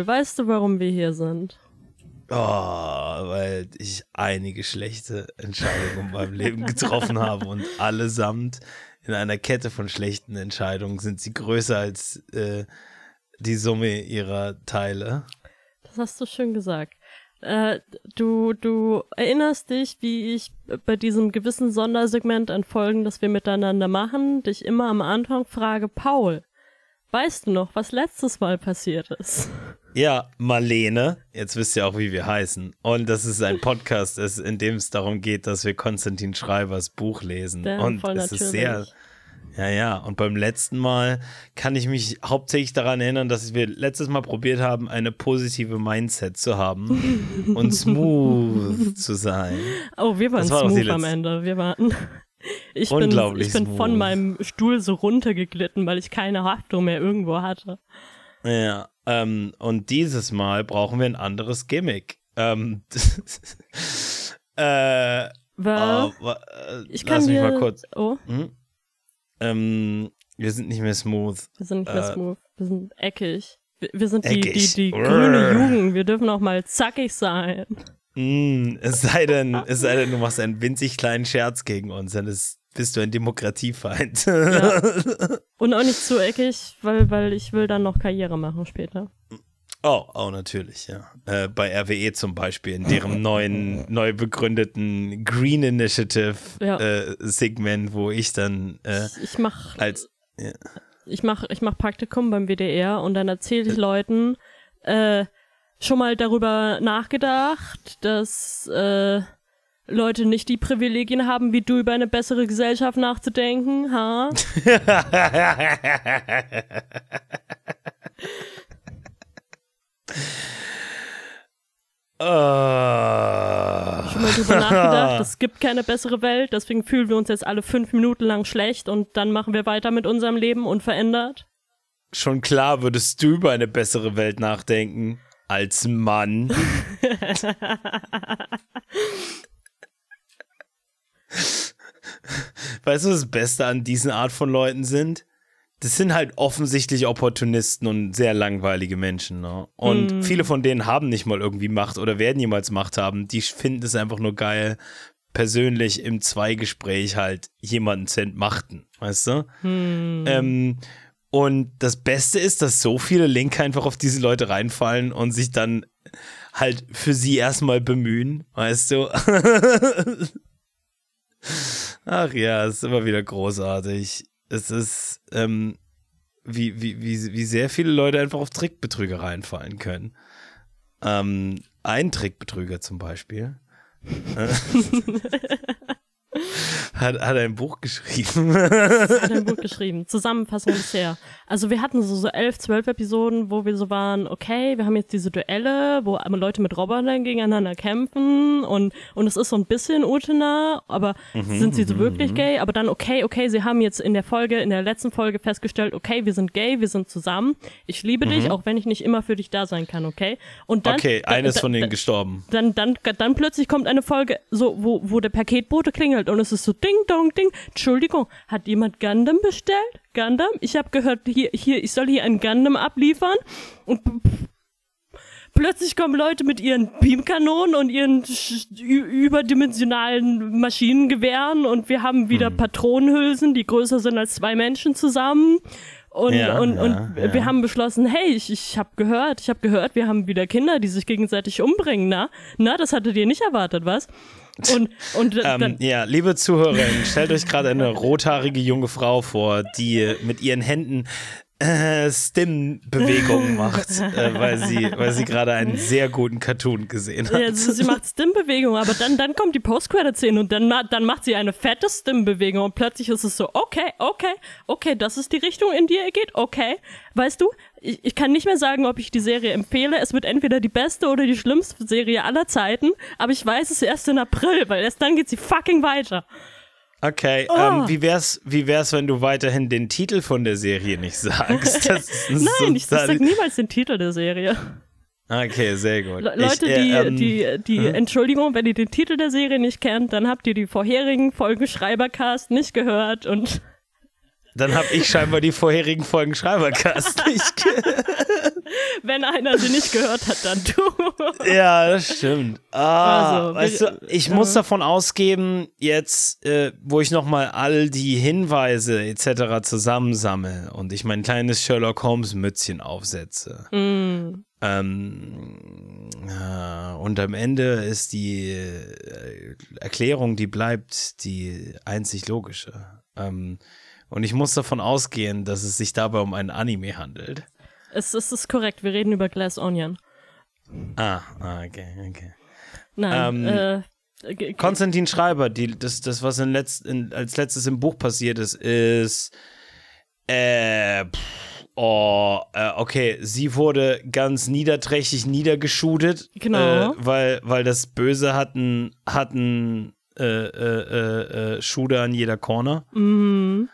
Paul, weißt du, warum wir hier sind? Oh, weil ich einige schlechte Entscheidungen in meinem Leben getroffen habe und allesamt in einer Kette von schlechten Entscheidungen sind sie größer als äh, die Summe ihrer Teile. Das hast du schön gesagt. Äh, du, du erinnerst dich, wie ich bei diesem gewissen Sondersegment an Folgen, das wir miteinander machen, dich immer am Anfang frage, Paul, weißt du noch, was letztes Mal passiert ist? Ja, Marlene, jetzt wisst ihr auch, wie wir heißen. Und das ist ein Podcast, in dem es darum geht, dass wir Konstantin Schreibers Buch lesen. Ja, und voll es ist natürlich. sehr, ja, ja. Und beim letzten Mal kann ich mich hauptsächlich daran erinnern, dass wir letztes Mal probiert haben, eine positive Mindset zu haben und smooth zu sein. Oh, wir waren war smooth am Ende. Wir waren. Ich bin, Unglaublich ich bin von meinem Stuhl so runtergeglitten, weil ich keine Haftung mehr irgendwo hatte. Ja, ähm, und dieses Mal brauchen wir ein anderes Gimmick. Ähm, äh, Weil oh, wa- äh, ich kann lass mich mal kurz. Oh, Hm? Ähm, wir sind nicht mehr smooth. wir sind nicht mehr Äh, smooth. Wir sind eckig. Wir, wir sind die, die, Eckig. die Brrr. grüne Jugend. Wir dürfen auch mal zackig sein. Mm, es sei denn, es sei denn, du machst einen winzig kleinen Scherz gegen uns, dann ist, bist du ein Demokratiefeind. Ja. Und auch nicht zu eckig, weil, weil ich will dann noch Karriere machen später. Oh, oh, natürlich, ja. Äh, bei RWE zum Beispiel, in deren neuen, neu begründeten Green Initiative Ja. äh, Segment, wo ich dann äh, Ich, ich mach als ich mach, ich mach Praktikum beim WDR und dann erzähle ich Leuten, äh, schon mal darüber nachgedacht, dass äh, Leute nicht die Privilegien haben, wie du über eine bessere Gesellschaft nachzudenken, ha? Schon mal drüber nachgedacht, es gibt keine bessere Welt, deswegen fühlen wir uns jetzt alle fünf Minuten lang schlecht und dann machen wir weiter mit unserem Leben unverändert. Schon klar würdest du über eine bessere Welt nachdenken. Als Mann. weißt du, was das Beste an diesen Art von Leuten sind? Das sind halt offensichtlich Opportunisten und sehr langweilige Menschen. Ne? Und viele von denen haben nicht mal irgendwie Macht oder werden jemals Macht haben. Die finden es einfach nur geil, persönlich im Zweigespräch halt jemanden zu entmachten. Weißt du? Ähm, und das Beste ist, dass so viele Linke einfach auf diese Leute reinfallen und sich dann halt für sie erstmal bemühen, weißt du? Ach ja, es ist immer wieder großartig. Es ist, ähm, wie, wie, wie, wie sehr viele Leute einfach auf Trickbetrüger reinfallen können. Ähm, ein Trickbetrüger zum Beispiel hat, hat ein Buch geschrieben. hat ein Buch geschrieben. Zusammenfassung bisher. Also wir hatten so, so elf, zwölf Episoden, wo wir so waren, okay, wir haben jetzt diese Duelle, wo Leute mit Robotern gegeneinander kämpfen und, und es ist so ein bisschen Utena, aber sind sie so wirklich gay? Aber dann, okay, okay, sie haben jetzt in der Folge, in der letzten Folge festgestellt, okay, wir sind gay, wir sind zusammen, ich liebe dich, auch wenn ich nicht immer für dich da sein kann, okay? Und dann, Okay, eines von denen gestorben. dann, dann, dann plötzlich kommt eine Folge, so, wo, wo der Paketbote klingelt und es ist so ding, dong, ding. Entschuldigung, hat jemand Gundam bestellt? Gundam? Ich habe gehört, hier, hier, ich soll hier ein Gundam abliefern und plötzlich kommen Leute mit ihren Beamkanonen und ihren überdimensionalen Maschinengewehren und wir haben wieder Hm. Patronenhülsen, die größer sind als zwei Menschen zusammen. Und, Ja, und, ja, und ja. wir haben beschlossen, hey, ich, ich habe gehört, ich habe gehört, wir haben wieder Kinder, die sich gegenseitig umbringen, na? Na, das hattet ihr nicht erwartet, was? Und, und Ähm, dann, ja, liebe Zuhörerinnen, stellt euch gerade eine rothaarige junge Frau vor, die mit ihren Händen äh, Stim-Bewegungen macht, äh, weil sie, weil sie gerade einen sehr guten Cartoon gesehen hat. ja, sie sie macht Stim-Bewegung, aber dann, dann kommt die Post-Credit-Szene und dann, dann macht sie eine fette Stim-Bewegung und plötzlich ist es so, okay, okay, okay, das ist die Richtung, in die ihr geht, okay. Weißt du, ich, ich kann nicht mehr sagen, ob ich die Serie empfehle. Es wird entweder die beste oder die schlimmste Serie aller Zeiten, aber ich weiß es erst in April, weil erst dann geht sie fucking weiter. Okay, Oh. ähm, wie wär's, wie wär's, wenn du weiterhin den Titel von der Serie nicht sagst? Nein, ich, ich sag niemals den Titel der Serie. Okay, sehr gut. Le Leute, ich, äh, die, ähm, die, die, Entschuldigung, wenn ihr den Titel der Serie nicht kennt, dann habt ihr die vorherigen Folgen Schreibercast nicht gehört und Dann habe ich scheinbar die vorherigen Folgen Schreibercast nicht. ge- Wenn einer sie nicht gehört hat, dann du. Ja, das stimmt. Ah, Also, weißt du, ich muss davon ausgeben, jetzt, äh, wo ich nochmal all die Hinweise etc. zusammensammle und ich mein kleines Sherlock Holmes Mützchen aufsetze. Mm. Ähm, äh, und am Ende ist die äh, Erklärung, die bleibt, die einzig logische. Ähm, und ich muss davon ausgehen, dass es sich dabei um einen Anime handelt. Es, es ist korrekt, wir reden über Glass Onion. Ah, ah okay, okay. Nein, Ähm, äh, g- Konstantin Schreiber, die, das, das was in letzt, in, als letztes im Buch passiert ist, ist, äh, pff, oh, äh, okay, sie wurde ganz niederträchtig niedergeschudet, Genau. äh, weil, weil das Böse hatten, hatten äh, äh, äh, äh, Schude an jeder Corner. mm,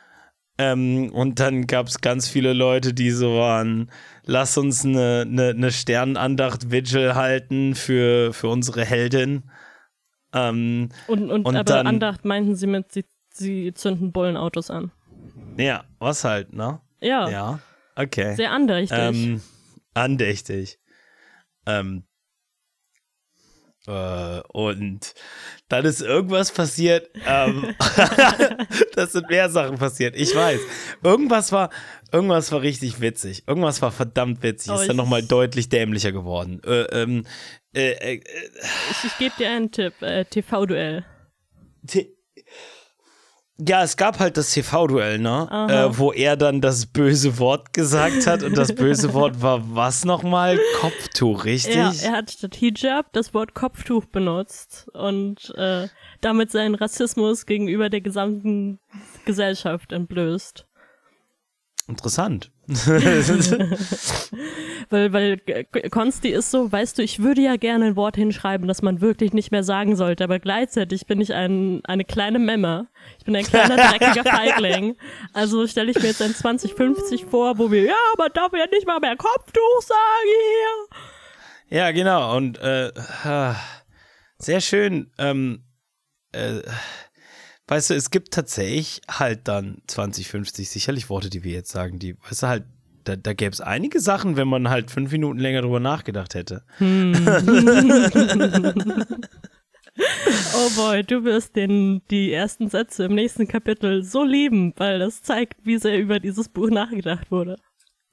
Ähm, und dann gab es ganz viele Leute, die so waren, lass uns eine, eine, eine Sternenandacht Vigil halten für, für unsere Heldin. Ähm, und, und, Und aber dann- Andacht meinten sie mit, sie, sie zünden Bullenautos an. ja, was halt, ne? Ja, Ja, okay. sehr andächtig. Ähm, andächtig. Ähm, äh, und dann ist irgendwas passiert. Ähm, das sind mehr Sachen passiert. Ich weiß. Irgendwas war, irgendwas war richtig witzig. Irgendwas war verdammt witzig. Oh, ist dann nochmal deutlich dämlicher geworden. Äh, ähm, äh, äh, ich ich gebe dir einen Tipp, äh, TV-Duell. T- Ja, es gab halt das TV-Duell, ne? Äh, wo er dann das böse Wort gesagt hat. Und das böse Wort war was nochmal? Kopftuch, richtig? Ja, er hat statt Hijab das Wort Kopftuch benutzt und äh, damit seinen Rassismus gegenüber der gesamten Gesellschaft entblößt. Interessant. Weil, weil äh, Konsti ist so, weißt du, ich würde ja gerne ein Wort hinschreiben, das man wirklich nicht mehr sagen sollte, aber gleichzeitig bin ich ein, eine kleine Memme. Ich bin ein kleiner, dreckiger Feigling. Also stelle ich mir jetzt ein 2050 vor, wo wir, ja, man darf ja nicht mal mehr Kopftuch sagen hier. Ja, genau. Und äh, ah, sehr schön. Ähm, äh, weißt du, es gibt tatsächlich halt dann 2050 sicherlich Worte, die wir jetzt sagen, die, weißt du, halt, da, da gäbe es einige Sachen, wenn man halt fünf Minuten länger drüber nachgedacht hätte. Oh boy, du wirst den, die ersten Sätze im nächsten Kapitel so lieben, weil das zeigt, wie sehr über dieses Buch nachgedacht wurde.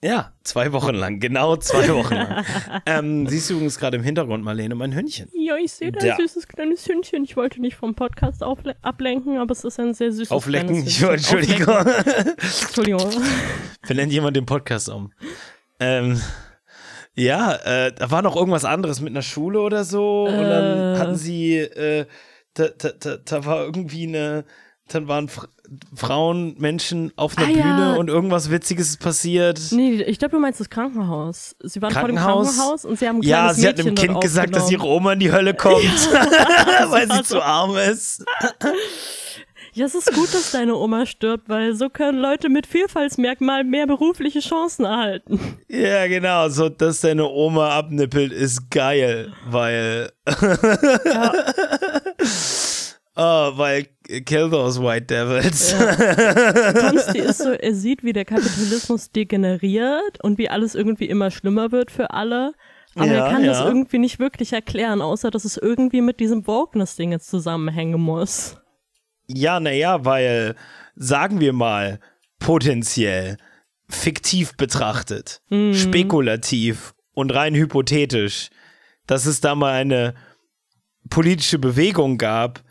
Ja, zwei Wochen lang, genau zwei Wochen lang. ähm, siehst du übrigens gerade im Hintergrund, Marlene, mein Hündchen. Ja, ich sehe da ein süßes kleines Hündchen. Ich wollte nicht vom Podcast ablenken, aber es ist ein sehr süßes Auflecken, kleines ich, Hündchen. Entschuldigung. Auflecken. Entschuldigung. Benennt jemand den Podcast um. Ähm, ja, äh, da war noch irgendwas anderes mit einer Schule oder so. Und dann Äh. hatten sie, äh, da, da, da, da war irgendwie eine, dann waren Frauen, Menschen auf einer Ah, ja. Bühne und irgendwas Witziges ist passiert. Nee, ich glaube, du meinst das Krankenhaus. Sie waren vor dem Krankenhaus? Krankenhaus und sie haben ein Ja, sie hat einem Kind gesagt, dass ihre. Oma in die Hölle kommt, weil sie zu arm ist. Ja, es ist gut, dass deine Oma stirbt, weil so können Leute mit Vielfaltsmerkmalen mehr berufliche Chancen erhalten. Ja, genau, so dass deine Oma abnippelt, ist geil, weil. oh, weil kill those white devils. Konsti ist so, er sieht, wie der Kapitalismus degeneriert und wie alles irgendwie immer schlimmer wird für alle. Aber Ja, er kann das ja. irgendwie nicht wirklich erklären, außer dass es irgendwie mit diesem Wokeness-Ding jetzt zusammenhängen muss. Ja, naja, weil, sagen wir mal, potenziell, fiktiv betrachtet, spekulativ und rein hypothetisch, dass es da mal eine politische Bewegung gab,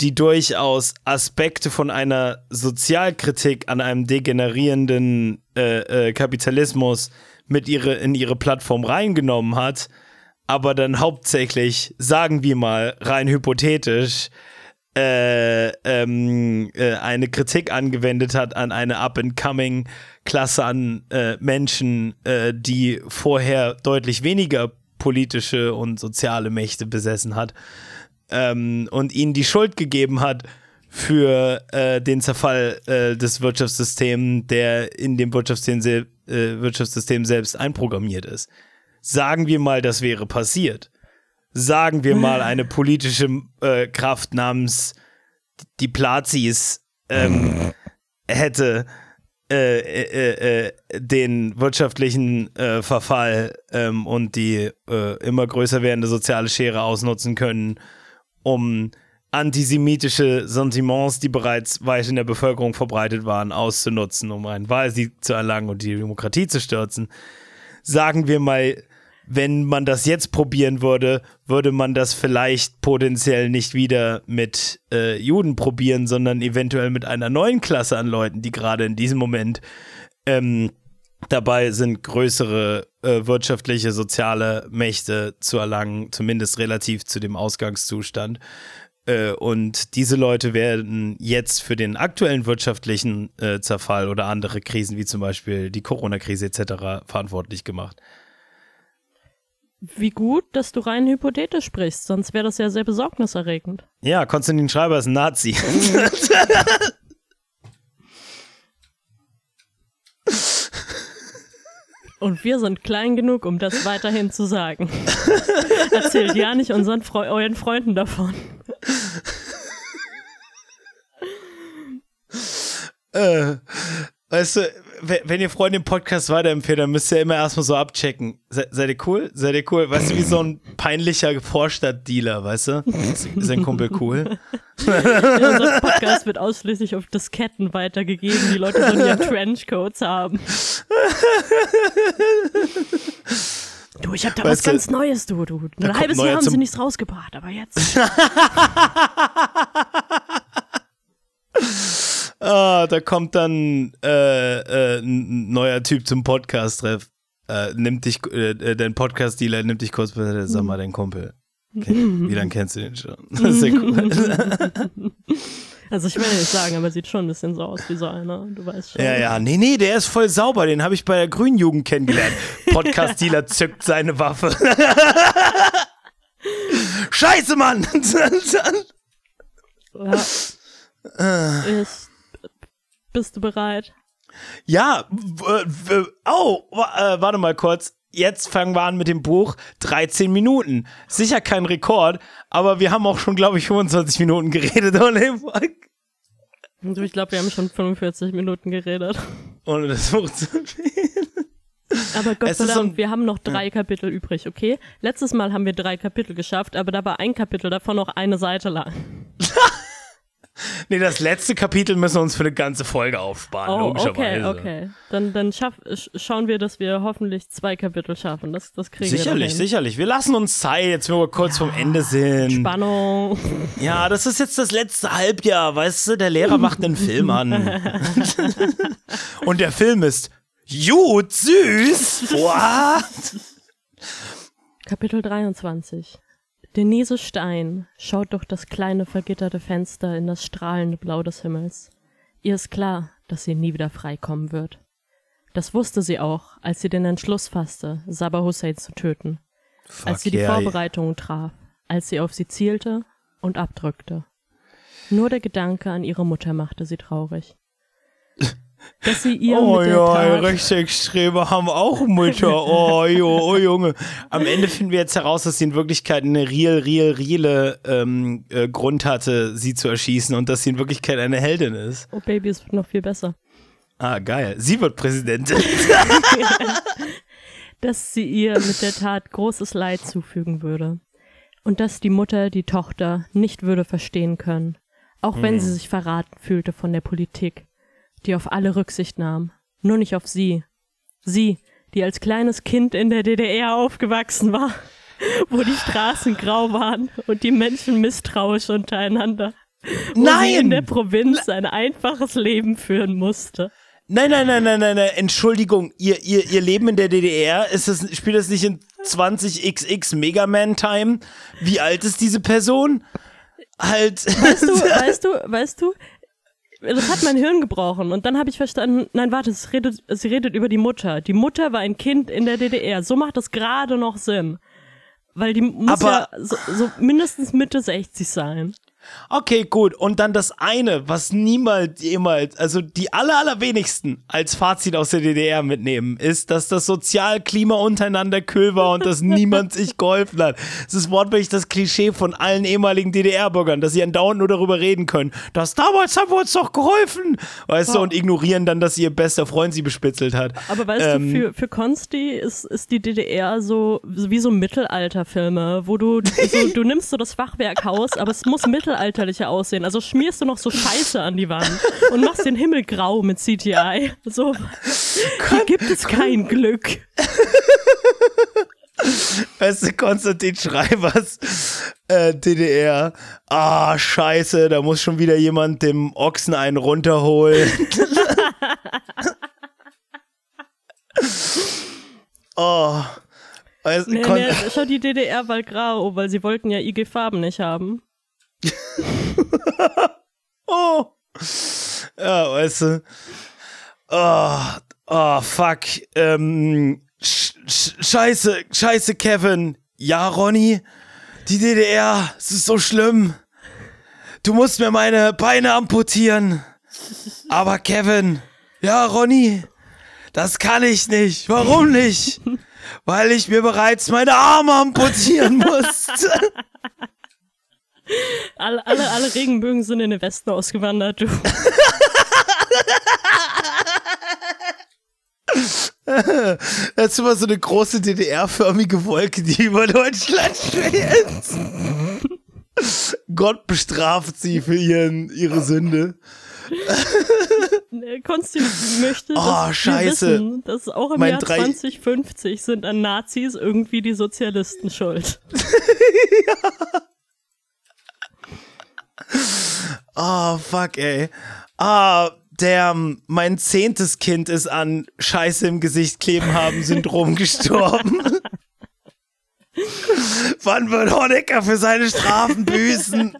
die durchaus Aspekte von einer Sozialkritik an einem degenerierenden äh, äh, Kapitalismus mit ihre, in ihre Plattform reingenommen hat, aber dann hauptsächlich, sagen wir mal, rein hypothetisch, äh, ähm, äh, eine Kritik angewendet hat an eine up-and-coming Klasse an äh, Menschen, äh, die vorher deutlich weniger politische und soziale Mächte besessen hat ähm, und ihnen die Schuld gegeben hat für äh, den Zerfall äh, des Wirtschaftssystems, der in dem Wirtschaftssystem, sel äh, Wirtschaftssystem selbst einprogrammiert ist. Sagen wir mal, das wäre passiert. Sagen wir mal, eine politische äh, Kraft namens die Plazis ähm, hätte äh, äh, den wirtschaftlichen Verfall ähm, und die immer größer werdende soziale Schere ausnutzen können, um antisemitische Sentiments, die bereits weit in der Bevölkerung verbreitet waren, auszunutzen, um einen Wahlsieg zu erlangen und die Demokratie zu stürzen. Sagen wir mal, wenn man das jetzt probieren würde, würde man das vielleicht potenziell nicht wieder mit äh, Juden probieren, sondern eventuell mit einer neuen Klasse an Leuten, die gerade in diesem Moment ähm, dabei sind, größere äh, wirtschaftliche, soziale Mächte zu erlangen, zumindest relativ zu dem Ausgangszustand. Äh, und diese Leute werden jetzt für den aktuellen wirtschaftlichen äh, Zerfall oder andere Krisen, wie zum Beispiel die Corona-Krise etc., verantwortlich gemacht. Wie gut, dass du rein hypothetisch sprichst, sonst wäre das ja sehr besorgniserregend. Ja, Konstantin Schreiber ist ein Nazi. Und wir sind klein genug, um das weiterhin zu sagen. Erzählt ja nicht unseren Fre euren Freunden davon. äh, weißt du, wenn ihr Freunde den Podcast weiterempfehlt, dann müsst ihr immer erstmal so abchecken. Se seid ihr cool? Seid ihr cool? Weißt du, wie so ein peinlicher Vorstadtdealer, weißt du? Ist sein Kumpel cool? ja, unser Podcast wird ausschließlich auf Disketten weitergegeben, die Leute sollen ja Trenchcoats haben. Du, ich hab da weißt was ganz Neues, du, du. Ein halbes Jahr haben sie nichts rausgebracht, aber jetzt. Ah, da kommt dann äh, äh, ein neuer Typ zum Podcast-Treff. Äh, nimmt dich, äh, äh dein Podcast-Dealer nimmt dich kurz bei sag mal, dein Kumpel. Okay. Wie lange kennst du den schon? Das ist sehr cool. Also ich will nicht sagen, aber sieht schon ein bisschen so aus wie so einer, du weißt schon. Ja, ja, nee, nee, der ist voll sauber, den habe ich bei der Grünen Jugend kennengelernt. Podcast-Dealer zückt seine Waffe. Scheiße, Mann! ja. Ist bist du bereit? Ja, oh, äh, warte mal kurz. Jetzt fangen wir an mit dem Buch. 13 Minuten. Sicher kein Rekord, aber wir haben auch schon, glaube ich, 25 Minuten geredet Ich glaube, wir haben schon 45 Minuten geredet. Ohne das Buch zu Aber Gott sei Dank, wir haben noch drei ja. Kapitel übrig, okay? Letztes Mal haben wir drei Kapitel geschafft, aber da war ein Kapitel davon noch eine Seite lang. Nee, das letzte Kapitel müssen wir uns für eine ganze Folge aufsparen, oh, logischerweise. Okay, okay. Dann, dann schaff, schauen wir, dass wir hoffentlich zwei Kapitel schaffen. Das, das kriegen sicherlich, wir Sicherlich, sicherlich. Wir lassen uns Zeit, jetzt wenn wir kurz ja, vom Ende sind. Spannung. Ja, das ist jetzt das letzte Halbjahr, weißt du? Der Lehrer macht einen Film an. Und der Film ist gut, süß. What? Kapitel 23 Denise Stein schaut durch das kleine vergitterte Fenster in das strahlende Blau des Himmels. Ihr ist klar, dass sie nie wieder freikommen wird. Das wusste sie auch, als sie den Entschluss fasste, Sabah Hussein zu töten. Fuck als sie die yeah. Vorbereitungen traf, als sie auf sie zielte und abdrückte. Nur der Gedanke an ihre Mutter machte sie traurig. dass sie ihr oh mit der ja, Tat Rechtsextreme haben auch Mütter. Oh, jo, oh Junge. Am Ende finden wir jetzt heraus, dass sie in Wirklichkeit eine real, real, reale ähm, äh, Grund hatte, sie zu erschießen und dass sie in Wirklichkeit eine Heldin ist. Oh Baby, es wird noch viel besser. Ah, geil. Sie wird Präsidentin. dass sie ihr mit der Tat großes Leid zufügen würde. Und dass die Mutter die Tochter nicht würde verstehen können, auch wenn hm. sie sich verraten fühlte von der Politik die auf alle Rücksicht nahm, nur nicht auf sie. Sie, die als kleines Kind in der DDR aufgewachsen war, wo die Straßen grau waren und die Menschen misstrauisch untereinander. Wo Nein! Sie in der Provinz ein einfaches Leben führen musste. Nein, nein, nein, nein, nein, nein. Entschuldigung, ihr, ihr, ihr Leben in der DDR, ist das, spielt das nicht in 20xx Mega Man Time? Wie alt ist diese Person? Halt. Weißt du, weißt du, weißt du, das hat mein Hirn gebrochen. Und dann habe ich verstanden, nein, warte, es redet, sie redet über die Mutter. Die Mutter war ein Kind in der DDR. So macht das gerade noch Sinn. Weil die muss Aber ja so, so mindestens Mitte 60 sein. Okay, gut. Und dann das eine, was niemals jemals, also die aller, allerwenigsten als Fazit aus der DDR mitnehmen, ist, dass das Sozialklima untereinander kühl war und dass niemand sich geholfen hat. Das ist wortwörtlich das Klischee von allen ehemaligen DDR-Bürgern, dass sie andauernd nur darüber reden können. Das damals haben wir uns doch geholfen. Weißt du, und ignorieren dann, dass ihr bester Freund sie bespitzelt hat. Aber weißt ähm, du, für, für Konsti ist, ist die DDR so wie so Mittelalterfilme, wo du, so, du nimmst so das Fachwerkhaus, aber es muss mittelalterlicher aussehen. Also schmierst du noch so Scheiße an die Wand und machst den Himmel grau mit CGI. So, hier gibt es kein Glück. Weißt du, Konstantin Schreibers äh, DDR. Ah, scheiße, da muss schon wieder jemand dem Ochsen einen runterholen. oh. Also, nee, nee, schon die DDR war grau, weil sie wollten ja IG Farben nicht haben. oh. Ja, weißt du. Oh, oh fuck. Ähm, sch scheiße, scheiße, Kevin. Ja, Ronny. Die DDR, es ist so schlimm. Du musst mir meine Beine amputieren. Aber Kevin, ja, Ronny, das kann ich nicht. Warum nicht? Weil ich mir bereits meine Arme amputieren musste. Alle, alle, alle Regenbögen sind in den Westen ausgewandert, du. Das ist immer so eine große DDR-förmige Wolke, die über Deutschland schwebt. Gott bestraft sie für ihren, ihre Sünde. Konsti möchte, dass oh, scheiße. wir wissen, dass auch im mein Jahr 2050 sind an Nazis irgendwie die Sozialisten schuld. ja. Oh, fuck, ey. Ah, der, mein zehntes Kind ist an Scheiße im Gesicht kleben haben Syndrom gestorben. Wann wird Honecker für seine Strafen büßen?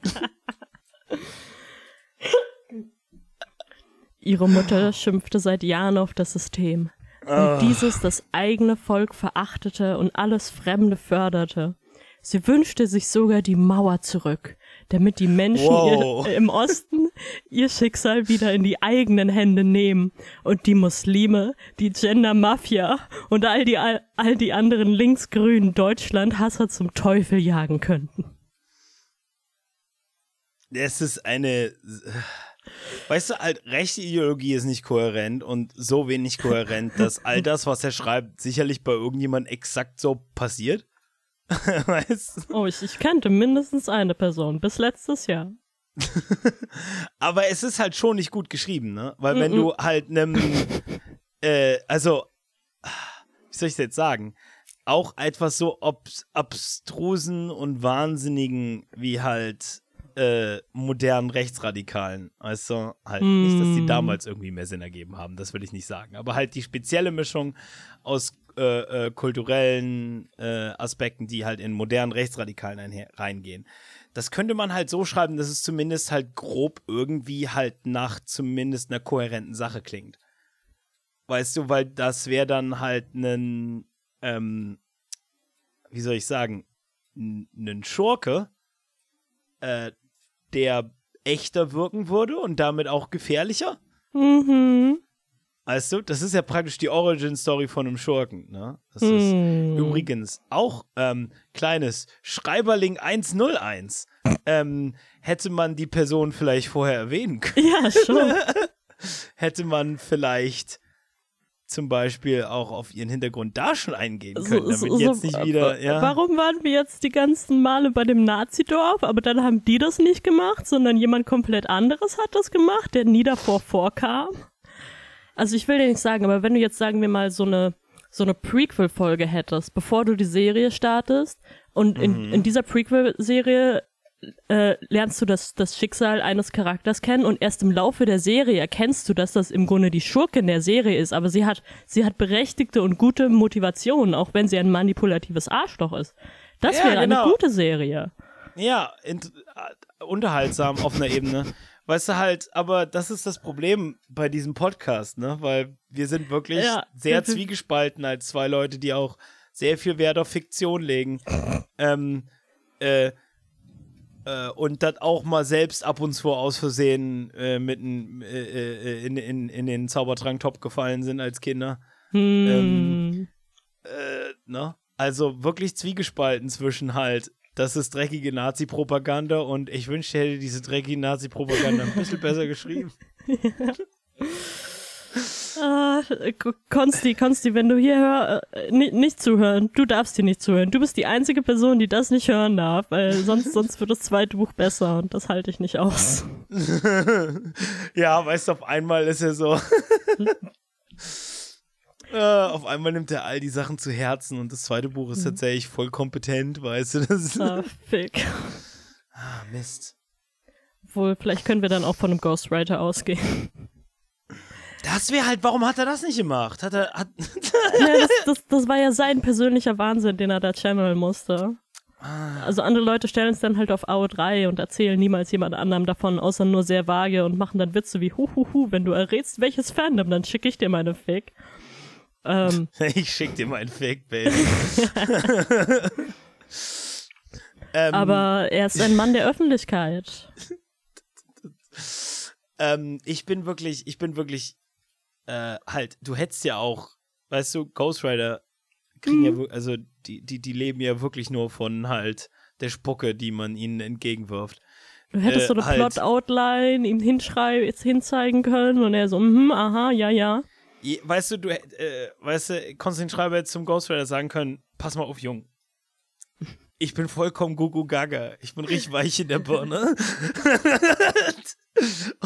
Ihre Mutter schimpfte seit Jahren auf das System. Und oh. dieses das eigene Volk verachtete und alles Fremde förderte. Sie wünschte sich sogar die Mauer zurück, damit die Menschen wow. ihr, im Osten ihr Schicksal wieder in die eigenen Hände nehmen und die Muslime, die Gender Mafia und all die, all, all die anderen linksgrünen Deutschland-Hasser zum Teufel jagen könnten. Es ist eine. Weißt du, halt, rechte Ideologie ist nicht kohärent und so wenig kohärent, dass all das, was er schreibt, sicherlich bei irgendjemandem exakt so passiert. weißt Oh, ich, ich kannte mindestens eine Person bis letztes Jahr. Aber es ist halt schon nicht gut geschrieben, ne? Weil mm -mm. wenn du halt nem, äh, also, wie soll ich das jetzt sagen? Auch etwas so obs abstrusen und wahnsinnigen wie halt äh, modernen Rechtsradikalen. Also halt mm. nicht, dass die damals irgendwie mehr Sinn ergeben haben, das will ich nicht sagen. Aber halt die spezielle Mischung aus äh, äh, kulturellen äh, Aspekten, die halt in modernen Rechtsradikalen reingehen. Das könnte man halt so schreiben, dass es zumindest halt grob irgendwie halt nach zumindest einer kohärenten Sache klingt. Weißt du, weil das wäre dann halt ein, ähm, wie soll ich sagen, ein Schurke, äh, der echter wirken würde und damit auch gefährlicher. Mhm. Weißt du, das ist ja praktisch die Origin-Story von einem Schurken. Ne? Das hm. ist übrigens auch ähm, kleines Schreiberling 101. ähm, hätte man die Person vielleicht vorher erwähnen können. Ja, schon. hätte man vielleicht zum Beispiel auch auf ihren Hintergrund da schon eingehen können, damit so, jetzt nicht wieder. Ja. Warum waren wir jetzt die ganzen Male bei dem Nazidorf, aber dann haben die das nicht gemacht, sondern jemand komplett anderes hat das gemacht, der nie davor vorkam? Also ich will dir nicht sagen, aber wenn du jetzt sagen wir mal so eine so eine Prequel-Folge hättest, bevor du die Serie startest und in, mhm. in dieser Prequel-Serie äh, lernst du das, das Schicksal eines Charakters kennen und erst im Laufe der Serie erkennst du, dass das im Grunde die Schurkin der Serie ist, aber sie hat, sie hat berechtigte und gute Motivationen, auch wenn sie ein manipulatives Arschloch ist. Das ja, wäre genau. eine gute Serie. Ja, uh, unterhaltsam auf einer Ebene. Weißt du halt, aber das ist das Problem bei diesem Podcast, ne? Weil wir sind wirklich ja. sehr zwiegespalten als zwei Leute, die auch sehr viel Wert auf Fiktion legen. ähm, äh, Äh, und das auch mal selbst ab und zu aus Versehen äh, mitten äh, äh, in, in, in den Zaubertrank-Top gefallen sind als Kinder. Hm. Ähm, äh, ne? Also wirklich zwiegespalten zwischen halt, das ist dreckige Nazi-Propaganda und ich wünschte, hätte diese dreckige Nazi-Propaganda ein bisschen besser geschrieben. Ah, Konsti, Konsti, wenn du hier hör, äh, nicht, nicht zuhören, du darfst hier nicht zuhören. Du bist die einzige Person, die das nicht hören darf, weil sonst, sonst wird das zweite Buch besser und das halte ich nicht aus. ja, weißt du, auf einmal ist er so. Auf einmal nimmt er all die Sachen zu Herzen und das zweite Buch ist tatsächlich voll kompetent, weißt du. Das ah, fick. Ah, Mist. Wohl, vielleicht können wir dann auch von einem Ghostwriter ausgehen. Das wäre halt, warum hat er das nicht gemacht? Hat er, hat ja, das, das, das war ja sein persönlicher Wahnsinn, den er da channeln musste. Ah. Also andere Leute stellen es dann halt auf AO3 und erzählen niemals jemand anderem davon, außer nur sehr vage und machen dann Witze wie Huhuhu, wenn du errätst, welches Fandom, dann schicke ich dir meine Fick. Ähm, ich schick dir meinen Fick, Baby. ähm, aber er ist ein Mann der Öffentlichkeit. ähm, ich bin wirklich, ich bin wirklich äh, halt, du hättest ja auch, weißt du, Ghost Rider kriegen Mhm. ja, also die, die, die leben ja wirklich nur von halt der Spucke, die man ihnen entgegenwirft. Du hättest Äh, so eine halt. Plot-Outline ihm hinschreiben, jetzt hinzeigen können und er so, mhm, aha, ja, ja. Weißt du, du, äh, weißt du, Konstantin Schreiber hätte zum Ghost Rider sagen können, pass mal auf, Jung. Ich bin vollkommen Gugu Gaga. Ich bin richtig weich in der Birne.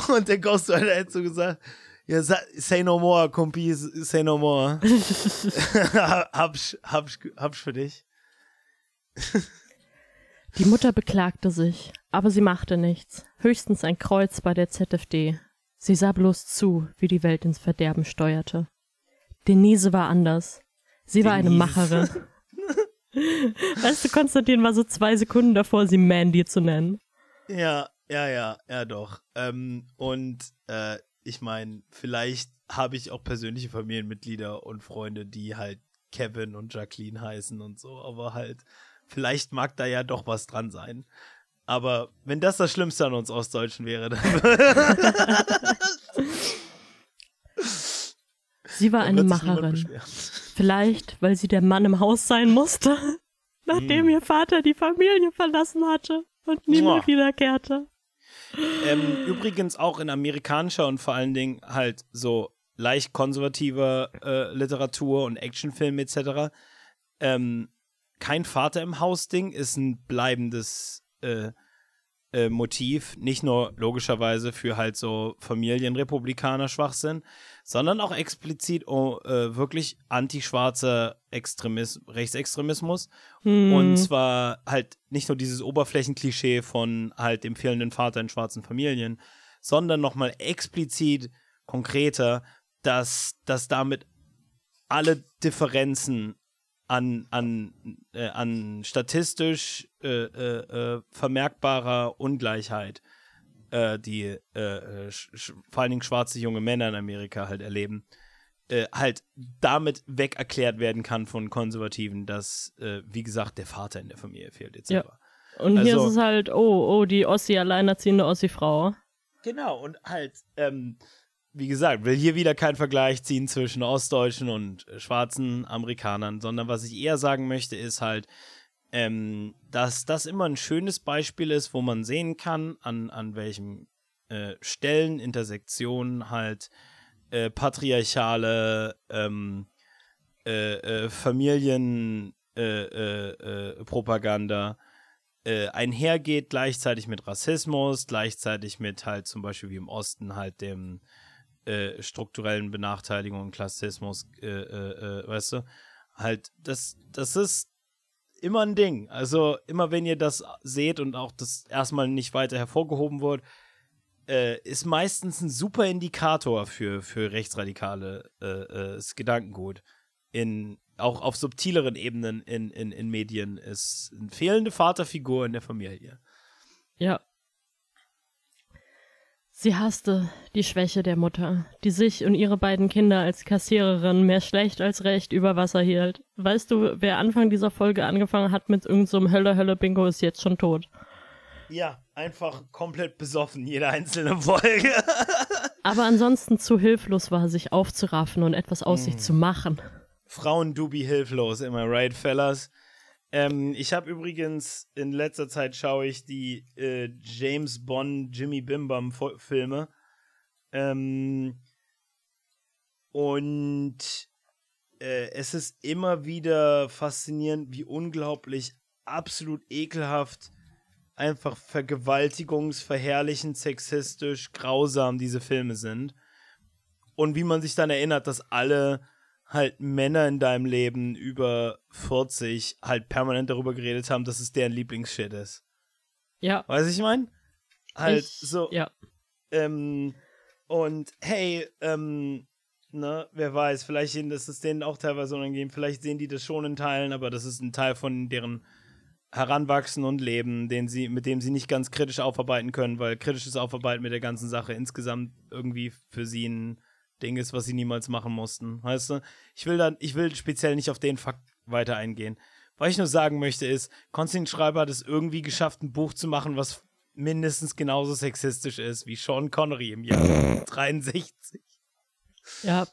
Und der Ghost Rider hätte so gesagt, ja, sa- say no more, Kumpi, say no more. hab's, hab's, hab's für dich. Die Mutter beklagte sich, aber sie machte nichts, höchstens ein Kreuz bei der ZFD. Sie sah bloß zu, wie die Welt ins Verderben steuerte. Denise war anders. Sie war eine Denise. Macherin. weißt du, Konstantin war so zwei Sekunden davor, sie Mandy zu nennen. Ja, ja, ja, ja, doch. Ähm, und äh, ich meine, vielleicht habe ich auch persönliche Familienmitglieder und Freunde, die halt Kevin und Jacqueline heißen und so, aber halt, vielleicht mag da ja doch was dran sein. Aber wenn das das Schlimmste an uns Ostdeutschen wäre, dann Sie war eine Macherin. Vielleicht, weil sie der Mann im Haus sein musste, nachdem Hm. ihr Vater die Familie verlassen hatte und nie mehr wiederkehrte. ähm, übrigens auch in amerikanischer und vor allen Dingen halt so leicht konservativer äh, Literatur und Actionfilm etc. Ähm, kein Vater im Haus-Ding ist ein bleibendes äh, äh, Motiv, nicht nur logischerweise für halt so Familienrepublikaner-Schwachsinn, sondern auch explizit oh, äh, wirklich antischwarzer Extremis Rechtsextremismus. Hm. Und zwar halt nicht nur dieses Oberflächenklischee von halt dem fehlenden Vater in schwarzen Familien, sondern nochmal explizit konkreter, dass, dass damit alle Differenzen an, an, äh, an statistisch äh, äh, äh, vermerkbarer Ungleichheit, äh, die äh, vor allen Dingen schwarze junge Männer in Amerika halt erleben, halt damit weg erklärt werden kann von Konservativen, dass, wie gesagt, der Vater in der Familie fehlt, etc. Ja. Und hier Also- ist es halt, oh, oh, die Ossi, alleinerziehende Ossi-Frau. Genau, und halt, ähm, wie gesagt, will hier wieder keinen Vergleich ziehen zwischen Ostdeutschen und äh, schwarzen Amerikanern, sondern was ich eher sagen möchte, ist halt, ähm, dass das immer ein schönes Beispiel ist, wo man sehen kann, an, an welchen äh, Stellen, Intersektionen halt äh, patriarchale ähm, äh, äh, Familien äh, äh, äh, Propaganda äh, einhergeht, gleichzeitig mit Rassismus, gleichzeitig mit halt zum Beispiel wie im Osten halt dem äh, strukturellen Benachteiligung Klassismus, äh, äh, äh, weißt du, halt, das, das ist immer ein Ding. Also immer wenn ihr das seht und auch das erstmal nicht weiter hervorgehoben wird, äh, ist meistens ein super Indikator für, für rechtsradikale äh, Gedankengut. In, auch auf subtileren Ebenen in, in, in Medien ist eine fehlende Vaterfigur in der Familie. Ja. Sie hasste die Schwäche der Mutter, die sich und ihre beiden Kinder als Kassiererin mehr schlecht als recht über Wasser hielt. Weißt du, wer Anfang dieser Folge angefangen hat mit irgendeinem so Hölle, Hölle, Bingo ist jetzt schon tot. Ja, einfach komplett besoffen, jede einzelne Folge. Aber ansonsten zu hilflos war, sich aufzuraffen und etwas aus sich Hm. zu machen. Frauen dubi hilflos, am I right, fellas? Ähm, ich habe übrigens in letzter Zeit schaue ich die äh, James Bond, Jimmy Bimbam Filme. Ähm, und äh, es ist immer wieder faszinierend, wie unglaublich absolut ekelhaft, einfach vergewaltigungsverherrlichend, sexistisch, grausam diese Filme sind. Und wie man sich dann erinnert, dass alle halt Männer in deinem Leben über 40 halt permanent darüber geredet haben, dass es deren Lieblingsshit ist. Ja. Weißt du, ich meine? Halt ich, so, Ja. ähm, und hey, ähm, ne, wer weiß, vielleicht ist es denen auch teilweise unangenehm, vielleicht sehen die das schon in Teilen, aber das ist ein Teil von deren Heranwachsen und Leben, den sie, mit dem sie nicht ganz kritisch aufarbeiten können, weil kritisches Aufarbeiten mit der ganzen Sache insgesamt irgendwie für sie ein Ding ist, was sie niemals machen mussten. Weißt du? Ich will dann, ich will speziell nicht auf den Fakt weiter eingehen. Was ich nur sagen möchte ist, Konstantin Schreiber hat es irgendwie geschafft, ein Buch zu machen, was mindestens genauso sexistisch ist wie Sean Connery im Jahr 63. Ja.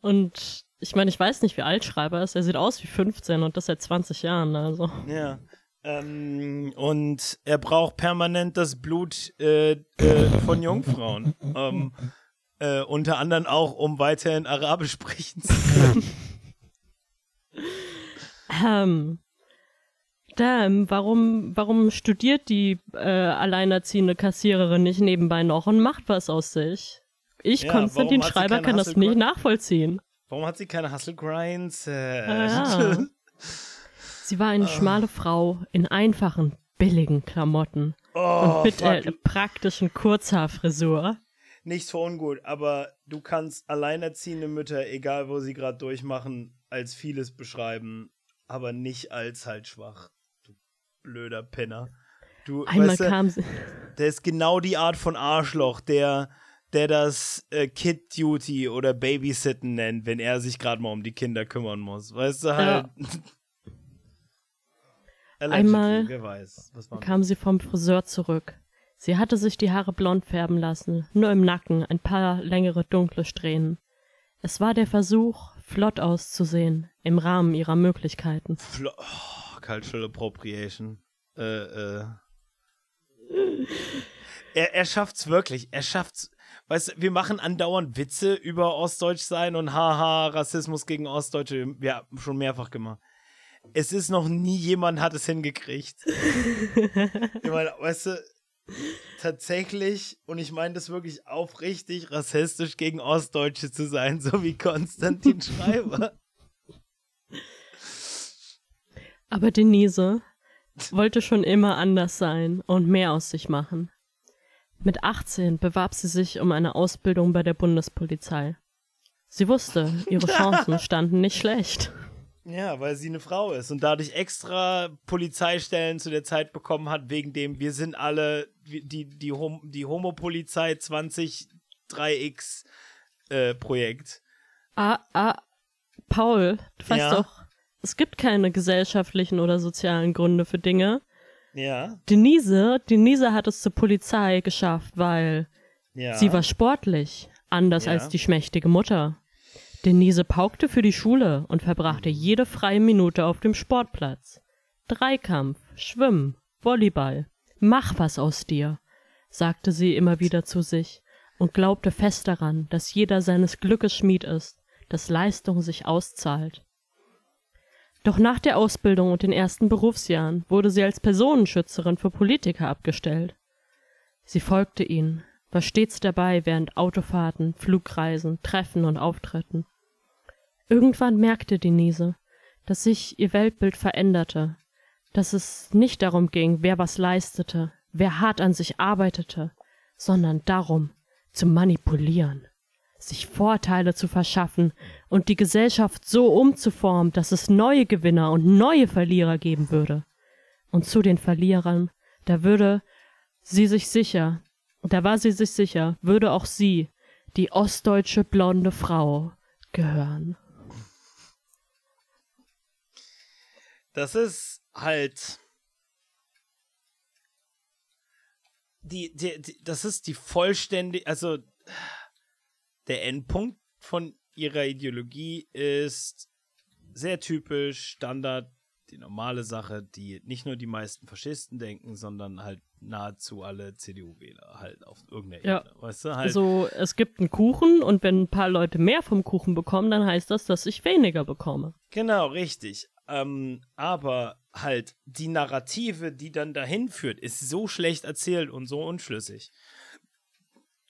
Und ich meine, ich weiß nicht, wie alt Schreiber ist. Er sieht aus wie 15 und das seit 20 Jahren. Also. Ja. Ähm, und er braucht permanent das Blut äh, äh, von Jungfrauen. ähm, äh, unter anderem auch, um weiterhin Arabisch sprechen zu können. Ähm. Damn, warum, warum studiert die äh, alleinerziehende Kassiererin nicht nebenbei noch und macht was aus sich? Ich, Ja, Konstantin Schreiber, kann das nicht nachvollziehen. Warum hat sie keine Hustle Grinds? Äh, Ah, ja. Sie war eine schmale Frau in einfachen, billigen Klamotten oh, und mit fuck. äh, praktischen Kurzhaarfrisur. Nichts für ungut, aber du kannst alleinerziehende Mütter, egal wo sie gerade durchmachen, als vieles beschreiben, aber nicht als halt schwach. Du blöder Penner. Du, Einmal weißt kam sie. der ist genau die Art von Arschloch, der, der das äh, Kid Duty oder Babysitten nennt, wenn er sich gerade mal um die Kinder kümmern muss. Weißt du halt. Allegedly, Einmal kam sie vom Friseur zurück. Sie hatte sich die Haare blond färben lassen, nur im Nacken ein paar längere dunkle Strähnen. Es war der Versuch, flott auszusehen, im Rahmen ihrer Möglichkeiten. Flo oh, Cultural Appropriation. Äh, äh. Er, er schafft's wirklich. Er schafft's. Weißt du, wir machen andauernd Witze über Ostdeutsch sein und haha, Rassismus gegen Ostdeutsche. Wir haben schon mehrfach gemacht. Es ist noch nie jemand hat es hingekriegt. ich meine, weißt du, tatsächlich, und ich meine das wirklich aufrichtig, rassistisch gegen Ostdeutsche zu sein, so wie Konstantin Schreiber. Aber Denise wollte schon immer anders sein und mehr aus sich machen. Mit 18 bewarb sie sich um eine Ausbildung bei der Bundespolizei. Sie wusste, ihre Chancen standen nicht schlecht. Ja, weil sie eine Frau ist und dadurch extra Polizeistellen zu der Zeit bekommen hat, wegen dem wir sind alle die, die, Hom die Homo-Polizei 203X äh, Projekt. Ah, ah, Paul, du weißt Ja? doch, es gibt keine gesellschaftlichen oder sozialen Gründe für Dinge. Ja, Denise, Denise hat es zur Polizei geschafft, weil ja. sie war sportlich, anders Ja. als die schmächtige Mutter. Denise paukte für die Schule und verbrachte jede freie Minute auf dem Sportplatz. Dreikampf, Schwimmen, Volleyball. Mach was aus dir, sagte sie immer wieder zu sich und glaubte fest daran, dass jeder seines Glückes Schmied ist, dass Leistung sich auszahlt. Doch nach der Ausbildung und den ersten Berufsjahren wurde sie als Personenschützerin für Politiker abgestellt. Sie folgte ihnen, war stets dabei während Autofahrten, Flugreisen, Treffen und Auftritten. Irgendwann merkte Denise, dass sich ihr Weltbild veränderte, dass es nicht darum ging, wer was leistete, wer hart an sich arbeitete, sondern darum, zu manipulieren, sich Vorteile zu verschaffen und die Gesellschaft so umzuformen, dass es neue Gewinner und neue Verlierer geben würde. Und zu den Verlierern, da würde sie sich sicher, da war sie sich sicher, würde auch sie, die ostdeutsche blonde Frau, gehören. Das ist halt. die, die, die, das ist die vollständige, also der Endpunkt von ihrer Ideologie ist sehr typisch, Standard, die normale Sache, die nicht nur die meisten Faschisten denken, sondern halt nahezu alle CDU-Wähler halt auf irgendeiner Ja. Ebene. Weißt du, halt. Also es gibt einen Kuchen und wenn ein paar Leute mehr vom Kuchen bekommen, dann heißt das, dass ich weniger bekomme. Genau, richtig. Ähm, aber halt die Narrative, die dann dahin führt, ist so schlecht erzählt und so unschlüssig.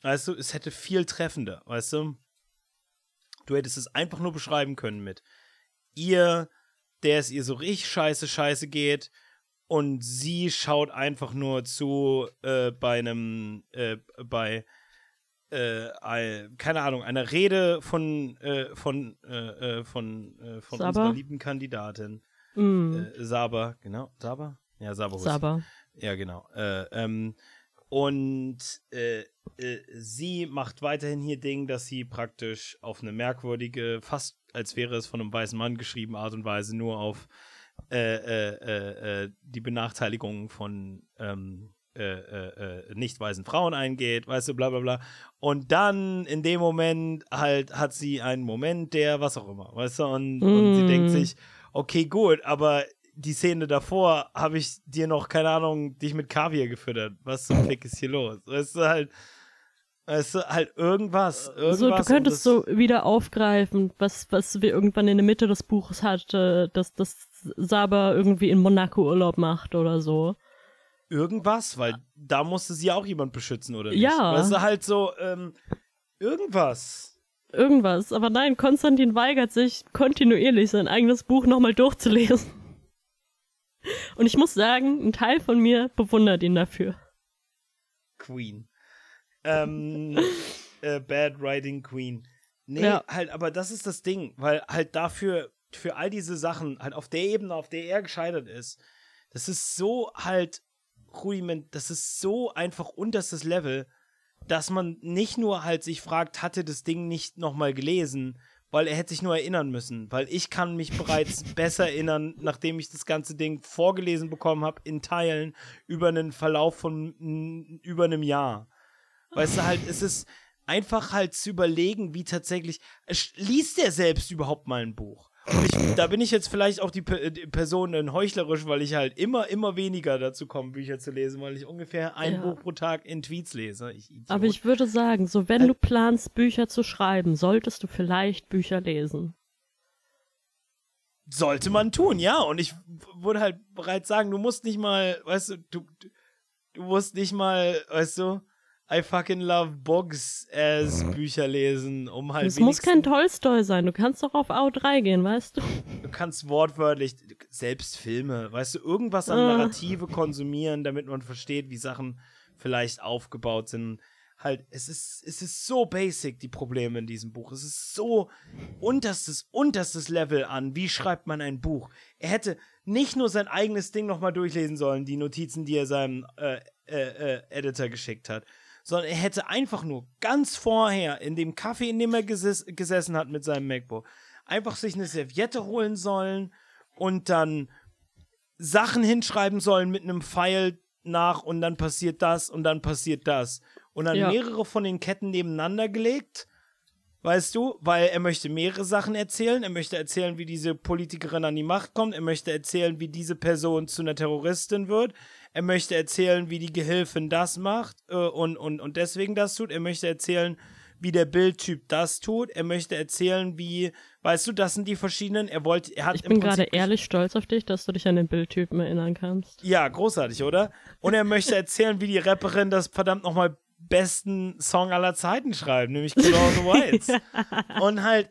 Weißt du, es hätte viel treffender, weißt du? Du hättest es einfach nur beschreiben können mit ihr, der es ihr so richtig scheiße, scheiße geht und sie schaut einfach nur zu äh, bei einem, äh, bei, äh, ein- keine Ahnung, einer Rede von, äh, von, äh, äh, von, äh, von Saba? unserer lieben Kandidatin. Mm, Saber, genau, Saber? Ja, Saber. Hussein. Saber. Ja, genau. Äh, ähm, und sie macht weiterhin hier Ding, dass sie praktisch auf eine merkwürdige, fast als wäre es von einem weißen Mann geschrieben, Art und Weise nur auf äh, äh, äh, äh, die Benachteiligung von ähm, äh, nicht weißen Frauen eingeht, weißt du, bla bla bla. Und dann in dem Moment halt hat sie einen Moment, der was auch immer, weißt du, und, und sie Mm. denkt sich, okay, gut, aber die Szene davor habe ich dir noch, keine Ahnung, dich mit Kaviar gefüttert. Was zum Fick ist hier los? Weißt du, halt, weißt du, halt irgendwas, irgendwas. So, du könntest so wieder aufgreifen, was, was wir irgendwann in der Mitte des Buches hatte, dass das Saber irgendwie in Monaco Urlaub macht oder so. Irgendwas, weil da musste sie auch jemand beschützen, oder nicht? Ja. Weißt du, halt so, ähm, irgendwas. Irgendwas. Aber nein, Konstantin weigert sich kontinuierlich sein eigenes Buch nochmal durchzulesen. Und ich muss sagen, ein Teil von mir bewundert ihn dafür. Queen. Ähm, äh, Bad Writing Queen. Nee, Ja. halt, aber das ist das Ding, weil halt dafür, für all diese Sachen, halt auf der Ebene, auf der er gescheitert ist, das ist so halt rudiment, das ist so einfach unterstes Level, dass man nicht nur halt sich fragt, hatte das Ding nicht nochmal gelesen, weil er hätte sich nur erinnern müssen, weil ich kann mich bereits besser erinnern, nachdem ich das ganze Ding vorgelesen bekommen habe, in Teilen über einen Verlauf von über einem Jahr. Weißt du halt, es ist einfach halt zu überlegen, wie tatsächlich, es- liest er selbst überhaupt mal ein Buch? Ich, da bin ich jetzt vielleicht auch die, Pe- die Person äh, heuchlerisch, weil ich halt immer, immer weniger dazu komme, Bücher zu lesen, weil ich ungefähr ein Ja. Buch pro Tag in Tweets lese. Ich. Aber ich würde sagen, so wenn du planst, Bücher zu schreiben, solltest du vielleicht Bücher lesen. Sollte man tun, ja. Und ich würde halt bereits sagen, du musst nicht mal, weißt du, du, du, du musst nicht mal, weißt du, I fucking love books as Bücher lesen, um halt Es muss kein Tolstoi sein, du kannst doch auf AO3 gehen, weißt du? Du kannst wortwörtlich, selbst Filme, weißt du, irgendwas an Ah. Narrative konsumieren, damit man versteht, wie Sachen vielleicht aufgebaut sind. Halt, es ist, es ist so basic, die Probleme in diesem Buch. Es ist so unterstes, unterstes Level an. Wie schreibt man ein Buch? Er hätte nicht nur sein eigenes Ding nochmal durchlesen sollen, die Notizen, die er seinem äh, äh, äh, Editor geschickt hat, sondern er hätte einfach nur ganz vorher in dem Kaffee, in dem er geses gesessen hat mit seinem MacBook, einfach sich eine Serviette holen sollen und dann Sachen hinschreiben sollen mit einem Pfeil nach und dann passiert das und dann passiert das. Und dann Ja. mehrere von den Ketten nebeneinander gelegt. Weißt du, weil er möchte mehrere Sachen erzählen. Er möchte erzählen, wie diese Politikerin an die Macht kommt. Er möchte erzählen, wie diese Person zu einer Terroristin wird. Er möchte erzählen, wie die Gehilfin das macht äh, und, und, und deswegen das tut. Er möchte erzählen, wie der Bildtyp das tut. Er möchte erzählen, wie, weißt du, das sind die verschiedenen. Er wollte, er hat Ich bin gerade ehrlich stolz auf dich, dass du dich an den Bildtypen erinnern kannst. ja, großartig, oder? Und er möchte erzählen, wie die Rapperin das verdammt nochmal besten Song aller Zeiten schreibt, nämlich Good All the Whites. Und halt,